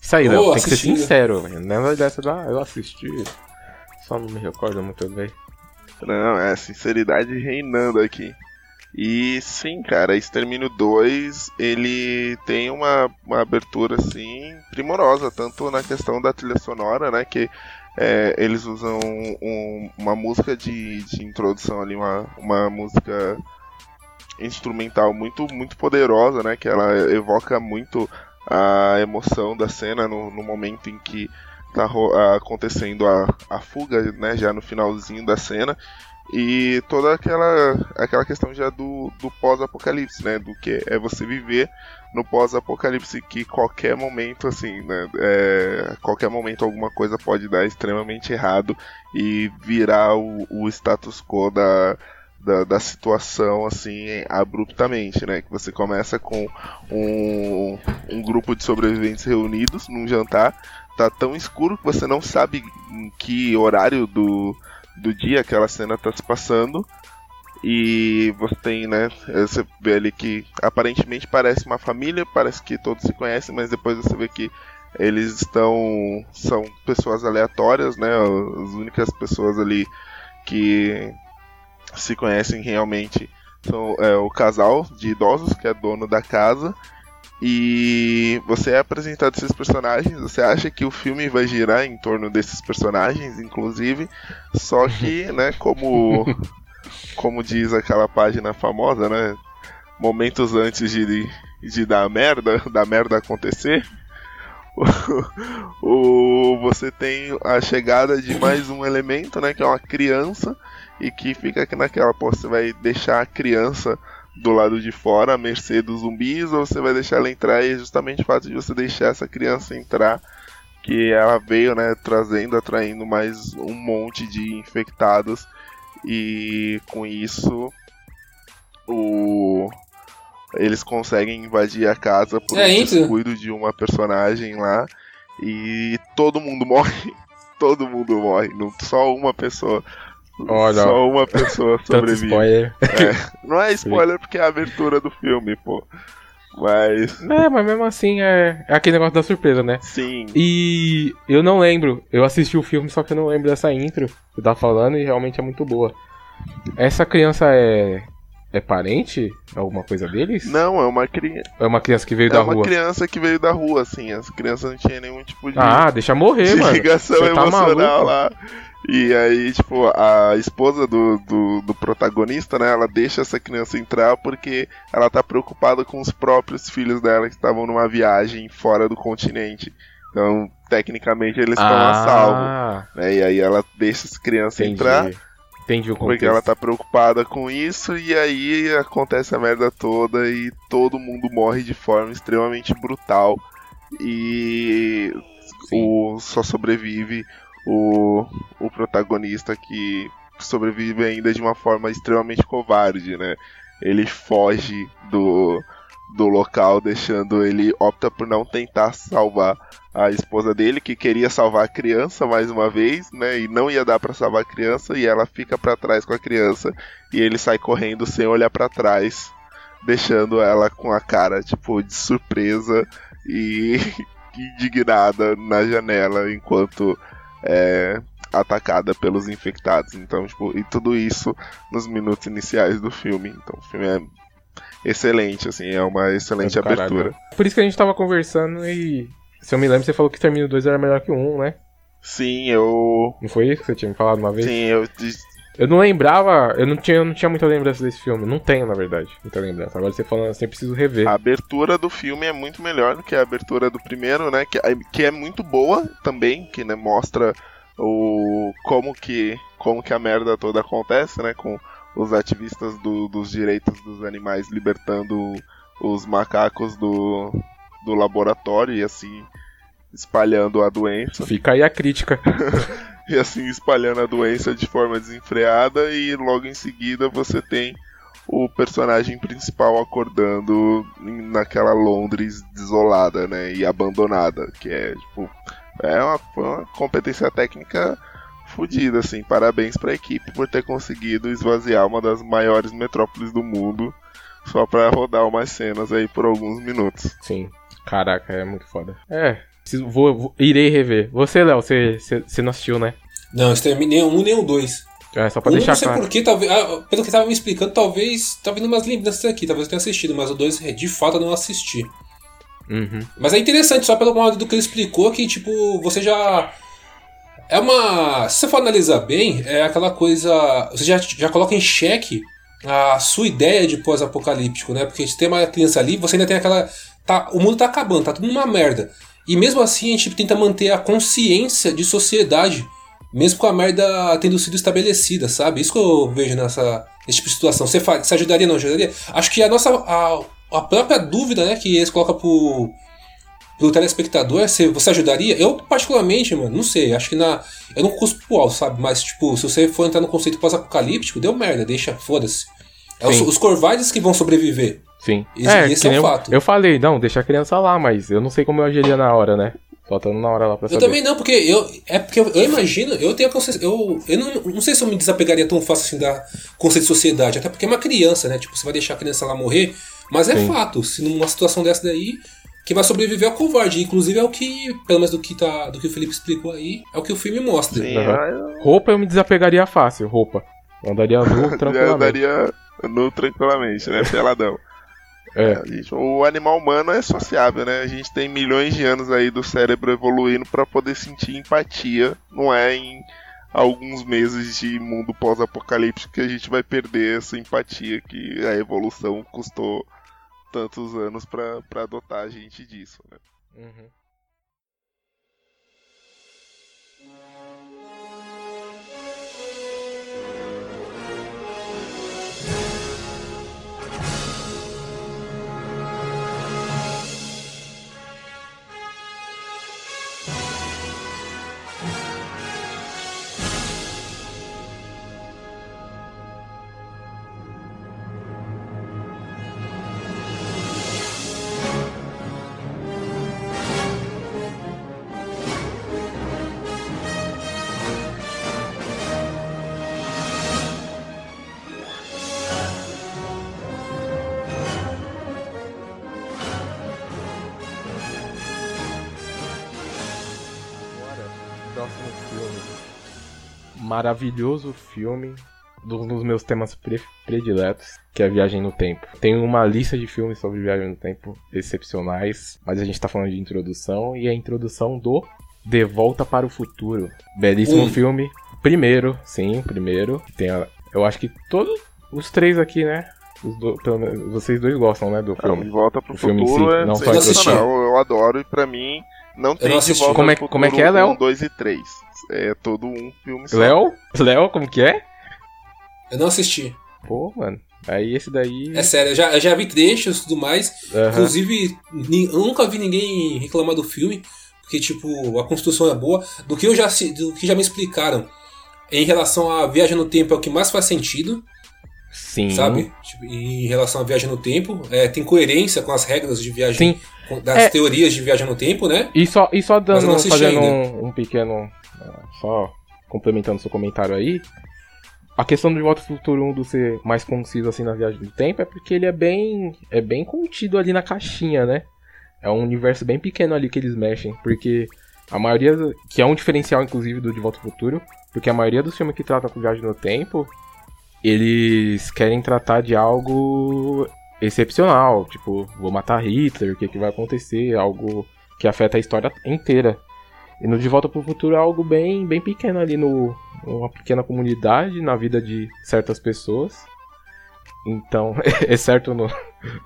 Isso aí, Léo. Tem que ser assistindo. sincero, velho. Não é dessa da. Eu assisti. Só não me recordo muito bem. Não, é sinceridade reinando aqui. E sim, cara, Extermínio 2 ele tem uma, uma abertura assim primorosa, tanto na questão da trilha sonora, né? Que é, eles usam um- uma música de, de introdução ali, uma, uma música instrumental muito, muito poderosa, né? Que ela evoca muito a emoção da cena no, no momento em que tá acontecendo a, a fuga, né? Já no finalzinho da cena. E toda aquela, aquela questão já do, do pós-apocalipse, né? Do que é você viver no pós-apocalipse, que qualquer momento, assim, né? É, qualquer momento alguma coisa pode dar extremamente errado e virar o, o status quo da, da, da situação, assim, abruptamente, né? Que você começa com um, um grupo de sobreviventes reunidos num jantar, tá tão escuro que você não sabe em que horário do do dia aquela cena tá se passando. E você tem, né? Você vê ali que aparentemente parece uma família, parece que todos se conhecem, mas depois você vê que eles estão. são pessoas aleatórias, né? As únicas pessoas ali que se conhecem realmente são é, o casal de idosos, que é dono da casa. E você é apresentado esses personagens, você acha que o filme vai girar em torno desses personagens, inclusive, só que, [LAUGHS] né, como como diz aquela página famosa, né, momentos antes de, de dar merda, da merda acontecer, o, [LAUGHS] o- você tem a chegada de mais um elemento, né, que é uma criança e que fica aqui naquela, pô, você vai deixar a criança do lado de fora, à mercê dos zumbis, ou você vai deixar ela entrar e é justamente o fato de você deixar essa criança entrar que ela veio, né, trazendo, atraindo mais um monte de infectados e com isso o eles conseguem invadir a casa por É, um entra. descuido de uma personagem lá e todo mundo [LAUGHS] morre. Todo mundo morre, não só uma pessoa. Olha, só uma pessoa [LAUGHS] Tanto sobrevive. spoiler. Não é [LAUGHS] spoiler porque é a abertura do filme, pô. Mas, É, mas mesmo assim é, é aquele negócio da surpresa, né? sim. E eu não lembro. Eu assisti o filme, só que eu não lembro dessa intro que tá falando e realmente é muito boa. Essa criança é. É parente? Alguma coisa deles? Não, é uma, cri... Ou é uma criança que veio é da uma rua? criança que veio da rua, assim. As crianças não tinham nenhum tipo de, Ah, deixa morrer, de mano. ligação Você tá emocional maluco? lá. E aí, tipo, a esposa do, do, do protagonista, né, ela deixa essa criança entrar porque ela tá preocupada com os próprios filhos dela que estavam numa viagem fora do continente. Então, tecnicamente, eles estão a salvo. Ah, Né? E aí ela deixa essa criança entendi. entrar Entendi o porque contexto. ela tá preocupada com isso e aí acontece a merda toda e todo mundo morre de forma extremamente brutal e o só sobrevive o, o protagonista que sobrevive ainda de uma forma extremamente covarde, né? Ele foge do, do local, deixando ele opta por não tentar salvar a esposa dele, que queria salvar a criança mais uma vez, né? E não ia dar pra salvar a criança, e ela fica pra trás com a criança, e ele sai correndo sem olhar pra trás, deixando ela com a cara, tipo, de surpresa e [LAUGHS] indignada na janela enquanto é atacada pelos infectados. Então, tipo, e tudo isso nos minutos iniciais do filme. Então, o filme é excelente, assim, é uma excelente É abertura. né? Por isso que a gente tava conversando e. Se eu me lembro, você falou que Termino 2 era melhor que o 1, né? Sim, eu. Não foi isso que você tinha me falado uma vez? Sim, eu. Eu não lembrava, eu não tinha, eu não tinha muita lembrança desse filme. Não tenho, na verdade, muita lembrança. Agora você falando assim, eu preciso rever. A abertura do filme é muito melhor do que a abertura do primeiro, né? Que, que é muito boa também, que né, mostra o como que como que a merda toda acontece, né? Com os ativistas do- dos direitos dos animais libertando os macacos do, do laboratório e assim espalhando a doença Fica aí a crítica. [LAUGHS] e assim espalhando a doença de forma desenfreada e logo em seguida você tem o personagem principal acordando naquela Londres desolada, né, e abandonada, que é tipo é uma, uma competência técnica fodida, assim, parabéns pra equipe por ter conseguido esvaziar uma das maiores metrópoles do mundo só pra rodar umas cenas aí por alguns minutos. Sim. Caraca, é muito foda. É. preciso- Vou, vou- irei rever. Você, Léo, você, você, você não assistiu, né? Não, exterminei um nem um dois. É, só pra Um, deixar não sei claro. porquê, talvez. ah, pelo que tava me explicando, talvez. Tá vindo umas lembranças aqui, talvez eu tenha assistido, mas o 2 de fato eu não assisti. Uhum. Mas é interessante, só pelo modo do que ele explicou, que tipo, você já. É uma. Se você for analisar bem, é aquela coisa. Você já, já coloca em xeque a sua ideia de pós-apocalíptico, né? Porque se tem uma criança ali, você ainda tem aquela. Tá, o mundo tá acabando, tá tudo uma merda. E mesmo assim a gente tenta manter a consciência de sociedade, mesmo com a merda tendo sido estabelecida, sabe? Isso que eu vejo nessa nesse tipo de situação. Você, você ajudaria ou não ajudaria? Acho que a nossa. A, a própria dúvida né, que eles colocam pro, pro telespectador é se você ajudaria. Eu, particularmente, mano, não sei. Acho que na. Eu não cuspo pro alto, sabe? Mas, tipo, se você for entrar no conceito pós-apocalíptico, deu merda, deixa, foda-se. É os, os que vão sobreviver. Sim. Esse- é, esse que é um eu, fato. eu falei, não, deixa a criança lá, mas eu não sei como eu agiria na hora, né? Faltando na hora lá pra Eu saber. também não, porque eu. É porque eu, eu imagino, eu tenho a consciência. Eu, eu não, não sei se eu me desapegaria tão fácil assim da conceito de sociedade. Até porque é uma criança, né? Tipo, você vai deixar a criança lá morrer. Mas é Sim. fato, se numa situação dessa daí, quem vai sobreviver é o covarde. Inclusive é o que, pelo menos do que, tá, do que o Felipe explicou aí, é o que o filme mostra. Sim, eu- Roupa eu me desapegaria fácil, roupa. Eu andaria nu [LAUGHS] tranquilamente. andaria no tranquilamente, né? Peladão. É. Gente- o animal humano é sociável, né? A gente tem milhões de anos aí do cérebro evoluindo pra poder sentir empatia. Não é em alguns meses de mundo pós-apocalíptico que a gente vai perder essa empatia que a evolução custou tantos anos pra adotar a gente disso, né? Uhum. Maravilhoso filme. Um dos meus temas pre- prediletos, que é Viagem no Tempo. Tem uma lista de filmes sobre Viagem no Tempo excepcionais, mas a gente tá falando de introdução e a introdução do De Volta para o Futuro. Belíssimo Um. filme. Primeiro, sim, primeiro. Tem a- eu acho que todos os três aqui, né? Os do- pelo menos vocês dois gostam, né, do filme. de volta pro O filme futuro si, é não só a sensacional. Eu adoro e pra mim não tem não de assisti. volta Como é- pro como é que futuro é, Léo? 1, 2 e 3. É todo um filme só. Léo? Léo, como que é? Eu não assisti. Pô, mano. Aí esse daí. É sério, eu já, eu já vi trechos e tudo mais. Inclusive, eu nunca vi ninguém reclamar do filme, porque, tipo, a construção é boa. Do que eu já, do que já me explicaram em relação à viagem no tempo é o que mais faz sentido, Sim. sabe? Tipo, em relação à viagem no tempo, é, tem coerência com as regras de viagem, Sim. Das É. teorias de viagem no tempo, né? E só, e só dando, fazendo um, um pequeno. ah, Só complementando seu comentário aí. A questão do De Volta ao Futuro 1 do ser mais conciso assim na viagem do tempo é porque ele é bem. é bem contido ali na caixinha, né? É um universo bem pequeno ali que eles mexem. Porque a maioria. Que é um diferencial, inclusive, do De Volta ao Futuro. Porque a maioria dos filmes que tratam com viagem no tempo. Eles querem tratar de algo excepcional. Tipo, vou matar Hitler, o que, que vai acontecer? Algo que afeta a história inteira. E no De Volta pro Futuro é algo bem, bem pequeno ali no uma pequena comunidade na vida de certas pessoas. Então, [LAUGHS] exceto no,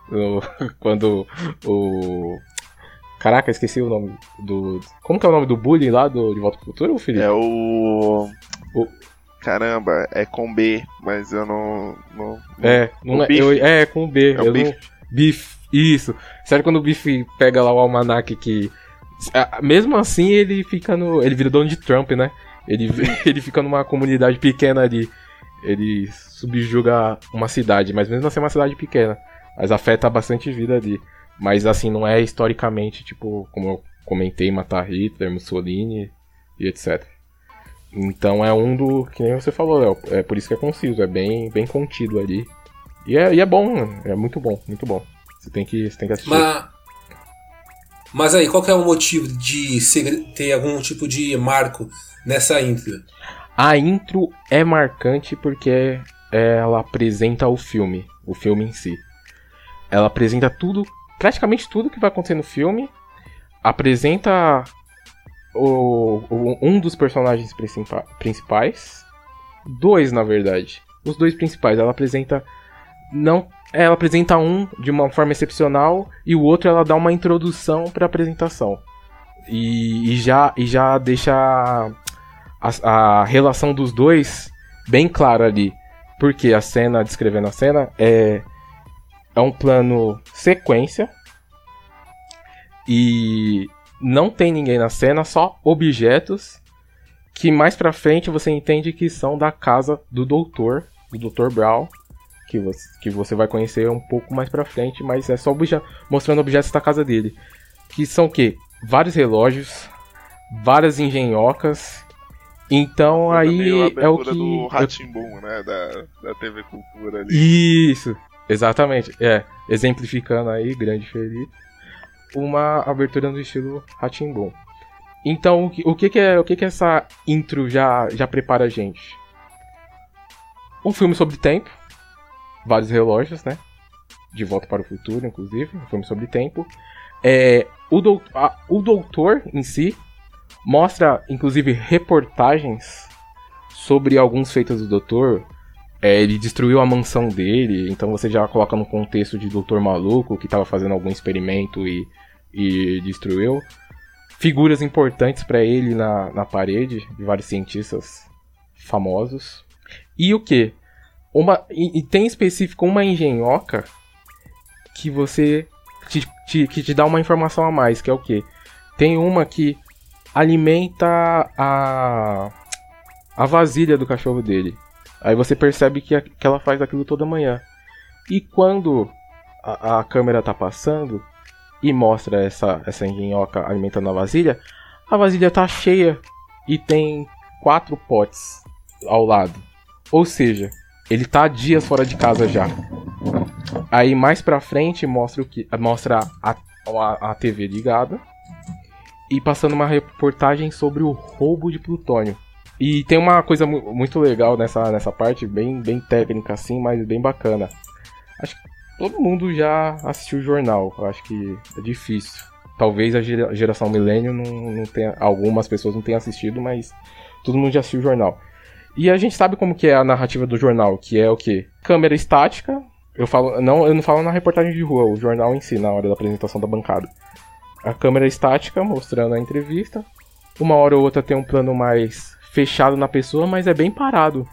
no quando o Caraca, esqueci o nome do Como que é o nome do bullying lá do De Volta pro Futuro, Felipe? É o. O- Caramba, é com B, mas eu não. não É, não é, eu- é com B. É o não, Biff, isso. Sério quando o Biff pega lá o almanac que mesmo assim ele fica no, ele vira dono de Trump, né? Ele [LAUGHS] ele fica numa comunidade pequena ali. Ele subjuga uma cidade, mas mesmo assim é uma cidade pequena, mas afeta bastante vida ali. Mas assim não é historicamente, tipo, como eu comentei, matar Hitler, Mussolini e etc. Então é um do. Que nem você falou, Léo. É por isso que é conciso, é bem, bem contido ali. E é, e é bom, mano. É muito bom, muito bom. Você tem que, você tem que assistir. Mas, mas aí, qual que é o motivo de ter algum tipo de marco nessa intro? A intro é marcante porque ela apresenta o filme, o filme em si. Ela apresenta tudo, praticamente tudo que vai acontecer no filme. Apresenta o, o- um dos personagens principa- principais. Dois, na verdade. Os dois principais. Ela apresenta. Não. Ela apresenta um de uma forma excepcional e o outro ela dá uma introdução para apresentação. E, e já, e já deixa a, a relação dos dois bem clara ali. Porque a cena, descrevendo a cena, é, é um plano sequência. E não tem ninguém na cena, só objetos que mais pra frente você entende que são da casa do doutor, do Dr. Brown, que você, que você vai conhecer um pouco mais pra frente, mas é só obje mostrando objetos da casa dele. Que são o quê? Vários relógios, várias engenhocas. Então aí é o que. do eu- Ratimbum, né? Da, da TV Cultura ali. Isso, exatamente. É, exemplificando aí, grande Felipe, uma abertura no estilo Ratimbun. Então, o que, que, é, o que, que essa intro já, já prepara a gente? Um filme sobre tempo, vários relógios, né? De Volta para o Futuro, inclusive, um filme sobre tempo. É, o, dou- a- o doutor em si mostra, inclusive, reportagens sobre alguns feitos do doutor, é, ele destruiu a mansão dele, então você já coloca no contexto de Doutor Maluco, que estava fazendo algum experimento e, e destruiu. Figuras importantes para ele na, na parede, de vários cientistas famosos. E o que? Uma, e, e tem em específico uma engenhoca que você. Te, te- que te dá uma informação a mais, que é o que? Tem uma que alimenta a. a vasilha do cachorro dele. Aí você percebe que, que ela faz aquilo toda manhã. E quando a, a câmera tá passando e mostra essa, essa engenhoca alimentando a vasilha, a vasilha tá cheia e tem quatro potes ao lado. Ou seja, ele tá dias fora de casa já. Aí mais pra frente mostra o que mostra a, a, a TV ligada e passando uma reportagem sobre o roubo de plutônio. E tem uma coisa mu- muito legal nessa, nessa parte, bem, bem técnica assim, mas bem bacana. Acho que todo mundo já assistiu o jornal, eu acho que é difícil. Talvez a gera- geração milênio não, não tenha. Algumas pessoas não tenham assistido, mas todo mundo já assistiu o jornal. E a gente sabe como que é a narrativa do jornal, que é o quê? Câmera estática. Eu falo, não, eu não falo na reportagem de rua, o jornal em si, na hora da apresentação da bancada. A câmera estática mostrando a entrevista. Uma hora ou outra tem um plano mais fechado na pessoa, mas é bem parado.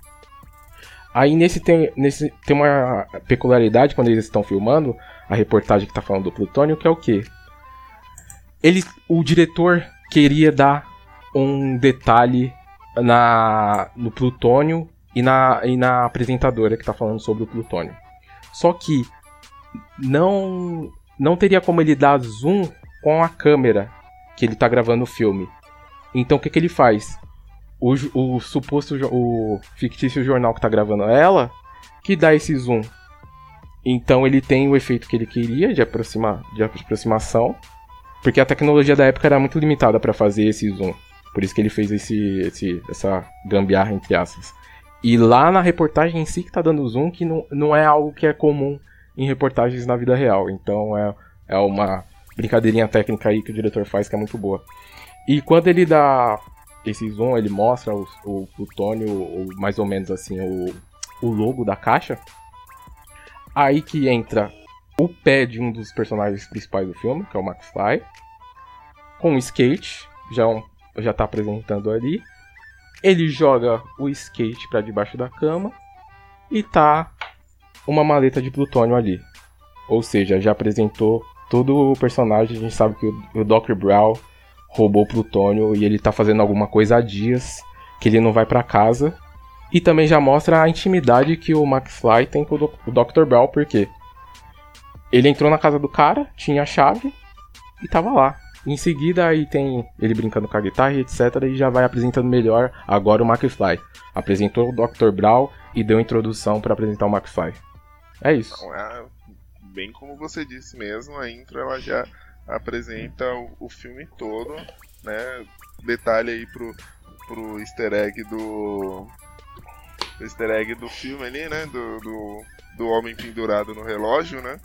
Aí nesse tem, nesse tem uma peculiaridade quando eles estão filmando a reportagem que tá falando do plutônio, que é o quê? Ele, o diretor queria dar um detalhe na no plutônio e na, e na apresentadora que tá falando sobre o plutônio. Só que não não teria como ele dar zoom com a câmera que ele tá gravando o filme. Então o que, que ele faz? O, o suposto o fictício jornal que tá gravando ela que dá esse zoom. Então ele tem o efeito que ele queria de, aproxima, de aproximação, porque a tecnologia da época era muito limitada para fazer esse zoom. Por isso que ele fez esse, esse, essa gambiarra entre aspas. E lá na reportagem em si que tá dando zoom, que não, não é algo que é comum em reportagens na vida real. Então é, é uma brincadeirinha técnica aí que o diretor faz que é muito boa. E quando ele dá esse zoom, ele mostra o, o plutônio, mais ou menos assim, o, o logo da caixa. Aí que entra o pé de um dos personagens principais do filme, que é o McFly, com o skate, já, já tá apresentando ali. Ele joga o skate pra debaixo da cama e tá uma maleta de plutônio ali. Ou seja, já apresentou todo o personagem, a gente sabe que o, o Dr. Brown roubou plutônio e ele tá fazendo alguma coisa há dias, que ele não vai pra casa. E também já mostra a intimidade que o McFly tem com o, Dr. Brown, porque ele entrou na casa do cara, tinha a chave e tava lá. Em seguida aí tem ele brincando com a guitarra e etc. E já vai apresentando melhor agora o McFly. Apresentou o Dr. Brown e deu introdução pra apresentar o McFly. É isso. Então, é, bem como você disse mesmo, a intro ela já apresenta o, o filme todo, né? Detalhe aí pro, pro easter egg do. do easter egg do filme ali, né? Do, do, do homem pendurado no relógio, né?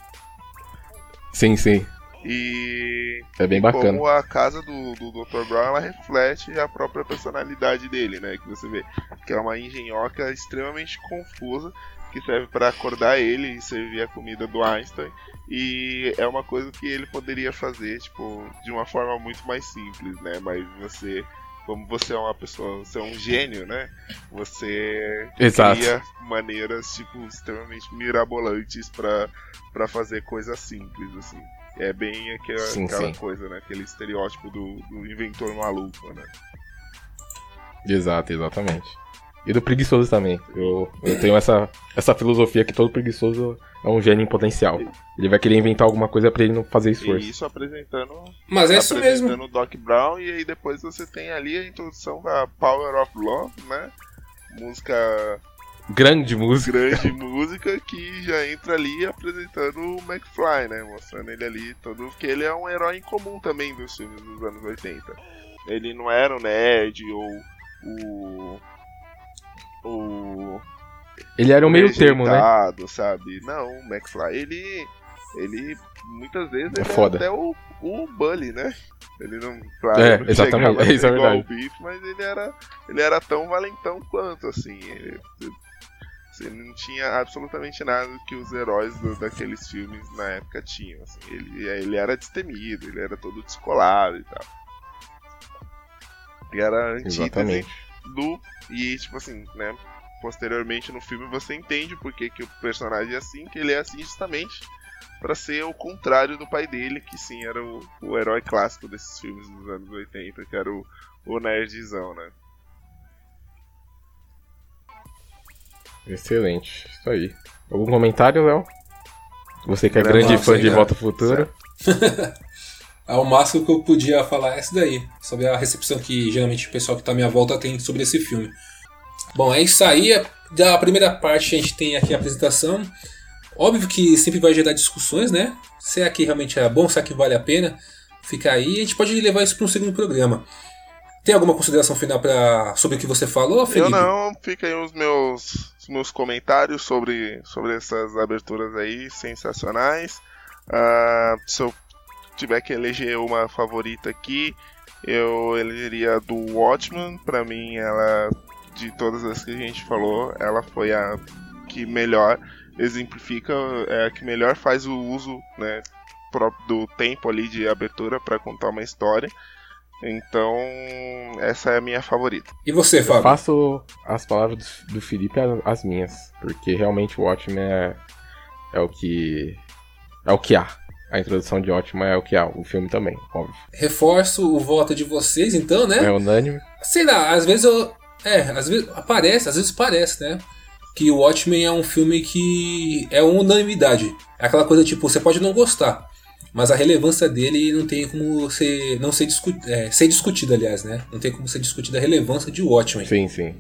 Sim, sim. E É bem bacana. como a casa do, do Dr. Brown ela reflete a própria personalidade dele, né? Que você vê que é uma engenhoca extremamente confusa que serve para acordar ele e servir a comida do Einstein. E é uma coisa que ele poderia fazer, tipo, de uma forma muito mais simples, né? Mas você, como você é uma pessoa, você é um gênio, né? Você Exato. cria maneiras, tipo, extremamente mirabolantes para fazer coisas simples, assim. É bem aquela, Sim, aquela sim. coisa, né? Aquele estereótipo do, do inventor maluco, né? Exato, exatamente. E do preguiçoso também. Eu, eu tenho essa, essa filosofia que todo preguiçoso é um gênio em potencial. Ele vai querer inventar alguma coisa pra ele não fazer E esforço. isso apresentando, Mas é isso mesmo. apresentando o Doc Brown, e aí depois você tem ali a introdução da Power of Love, né? Música, Grande música. grande música, que já entra ali apresentando o McFly, né? Mostrando ele ali todo. que ele é um herói incomum também dos filmes dos anos 80. Ele não era o nerd ou o. O. Ele era o meio termo, né? sabe? Não, o McFly, ele. Ele. Muitas vezes É ele foda. até o, o Bully, né? Ele não. Claro, É, não exatamente, ser [LAUGHS] isso é igual verdade. o Biff, mas ele era. Ele era tão valentão quanto, assim. Ele, você não tinha absolutamente nada que os heróis do- daqueles filmes na época tinham. Assim. Ele, ele era destemido, ele era todo descolado e tal. E era antítese Do. E tipo assim, né? Posteriormente no filme você entende por que, que o personagem é assim, que ele é assim justamente pra ser o contrário do pai dele, que sim era o, o herói clássico desses filmes dos anos 80, que era o, o nerdzão, né? Excelente. Isso aí. Algum comentário, Léo? Você que é Grande grande fã de. Volta ao Futuro. [LAUGHS] É o máximo que eu podia falar é isso daí. Sobre a recepção que geralmente o pessoal que tá à minha volta tem sobre esse filme. Bom, é isso aí. Da primeira parte a gente tem aqui a apresentação. Óbvio que sempre vai gerar discussões, né? Se aqui realmente é bom, se aqui vale a pena. Fica aí. A gente pode levar isso para um segundo programa. Tem alguma consideração final pra, sobre o que você falou, Felipe? Eu não, fica aí os meus, os meus comentários sobre, sobre essas aberturas aí sensacionais. Ah, se eu tiver que eleger uma favorita aqui, eu elegeria a do Watchman. Pra mim, ela, de todas as que a gente falou, ela foi a que melhor exemplifica, é a que melhor faz o uso né, próprio do tempo ali de abertura para contar uma história. Então, essa é a minha favorita. E você, Eu Fábio? faço as palavras do, do Felipe as minhas. Porque realmente o Watchmen é, é o que. É o que há. A introdução de Watchmen é o que há. O filme também, óbvio. Reforço o voto de vocês, então, né? É unânime. Sei lá, às vezes eu. É, às vezes aparece, às vezes parece, né? Que o Watchmen é um filme que é uma unanimidade. É aquela coisa tipo, você pode não gostar, mas a relevância dele não tem como ser, não ser, discu é, ser discutida, aliás, né? Não tem como ser discutida a relevância de Watchmen. Sim, sim.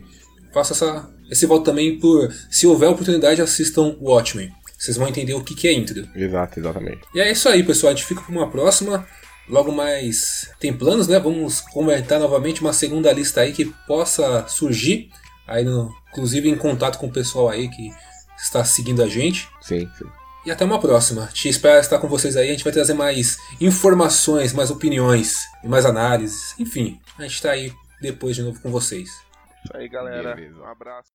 Faço essa, esse voto também por, se houver oportunidade, assistam Watchmen. Vocês vão entender o que, que é intro. Exato, exatamente. E é isso aí, pessoal. A gente fica para uma próxima. Logo mais tem planos, né? Vamos comentar novamente uma segunda lista aí que possa surgir. Aí no, inclusive em contato com o pessoal aí que está seguindo a gente. Sim, sim. E até uma próxima. Te espero estar com vocês aí. A gente vai trazer mais informações, mais opiniões e mais análises. Enfim, a gente está aí depois de novo com vocês. Isso aí, galera. Beleza. Um abraço.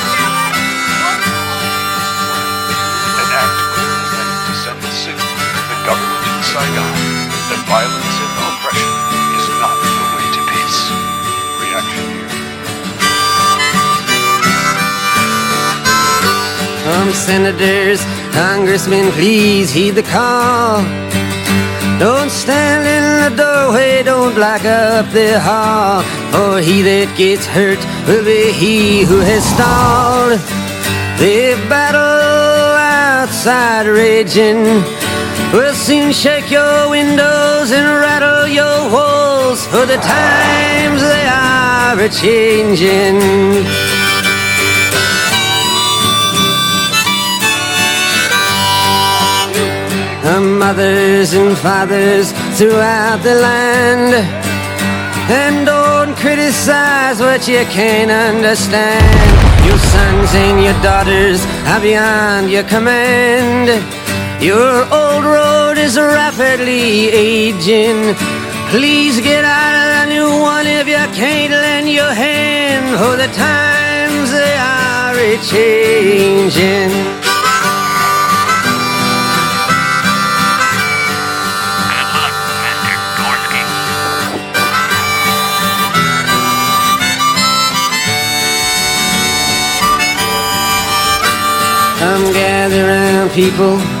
Saigon that violence and oppression is not the way to peace. Reaction here. Some senators, congressmen, please heed the call. Don't stand in the doorway, don't block up the hall. For he that gets hurt will be he who has stalled. The battle outside raging will soon shake your windows and rattle your walls. For the times they are a changing. Mothers and fathers throughout the land. And don't criticize what you can't understand. Your sons and your daughters are beyond your command. Your old road is rapidly aging. Please get out of the new one if you can't lend your hand. For the times they are a changing. People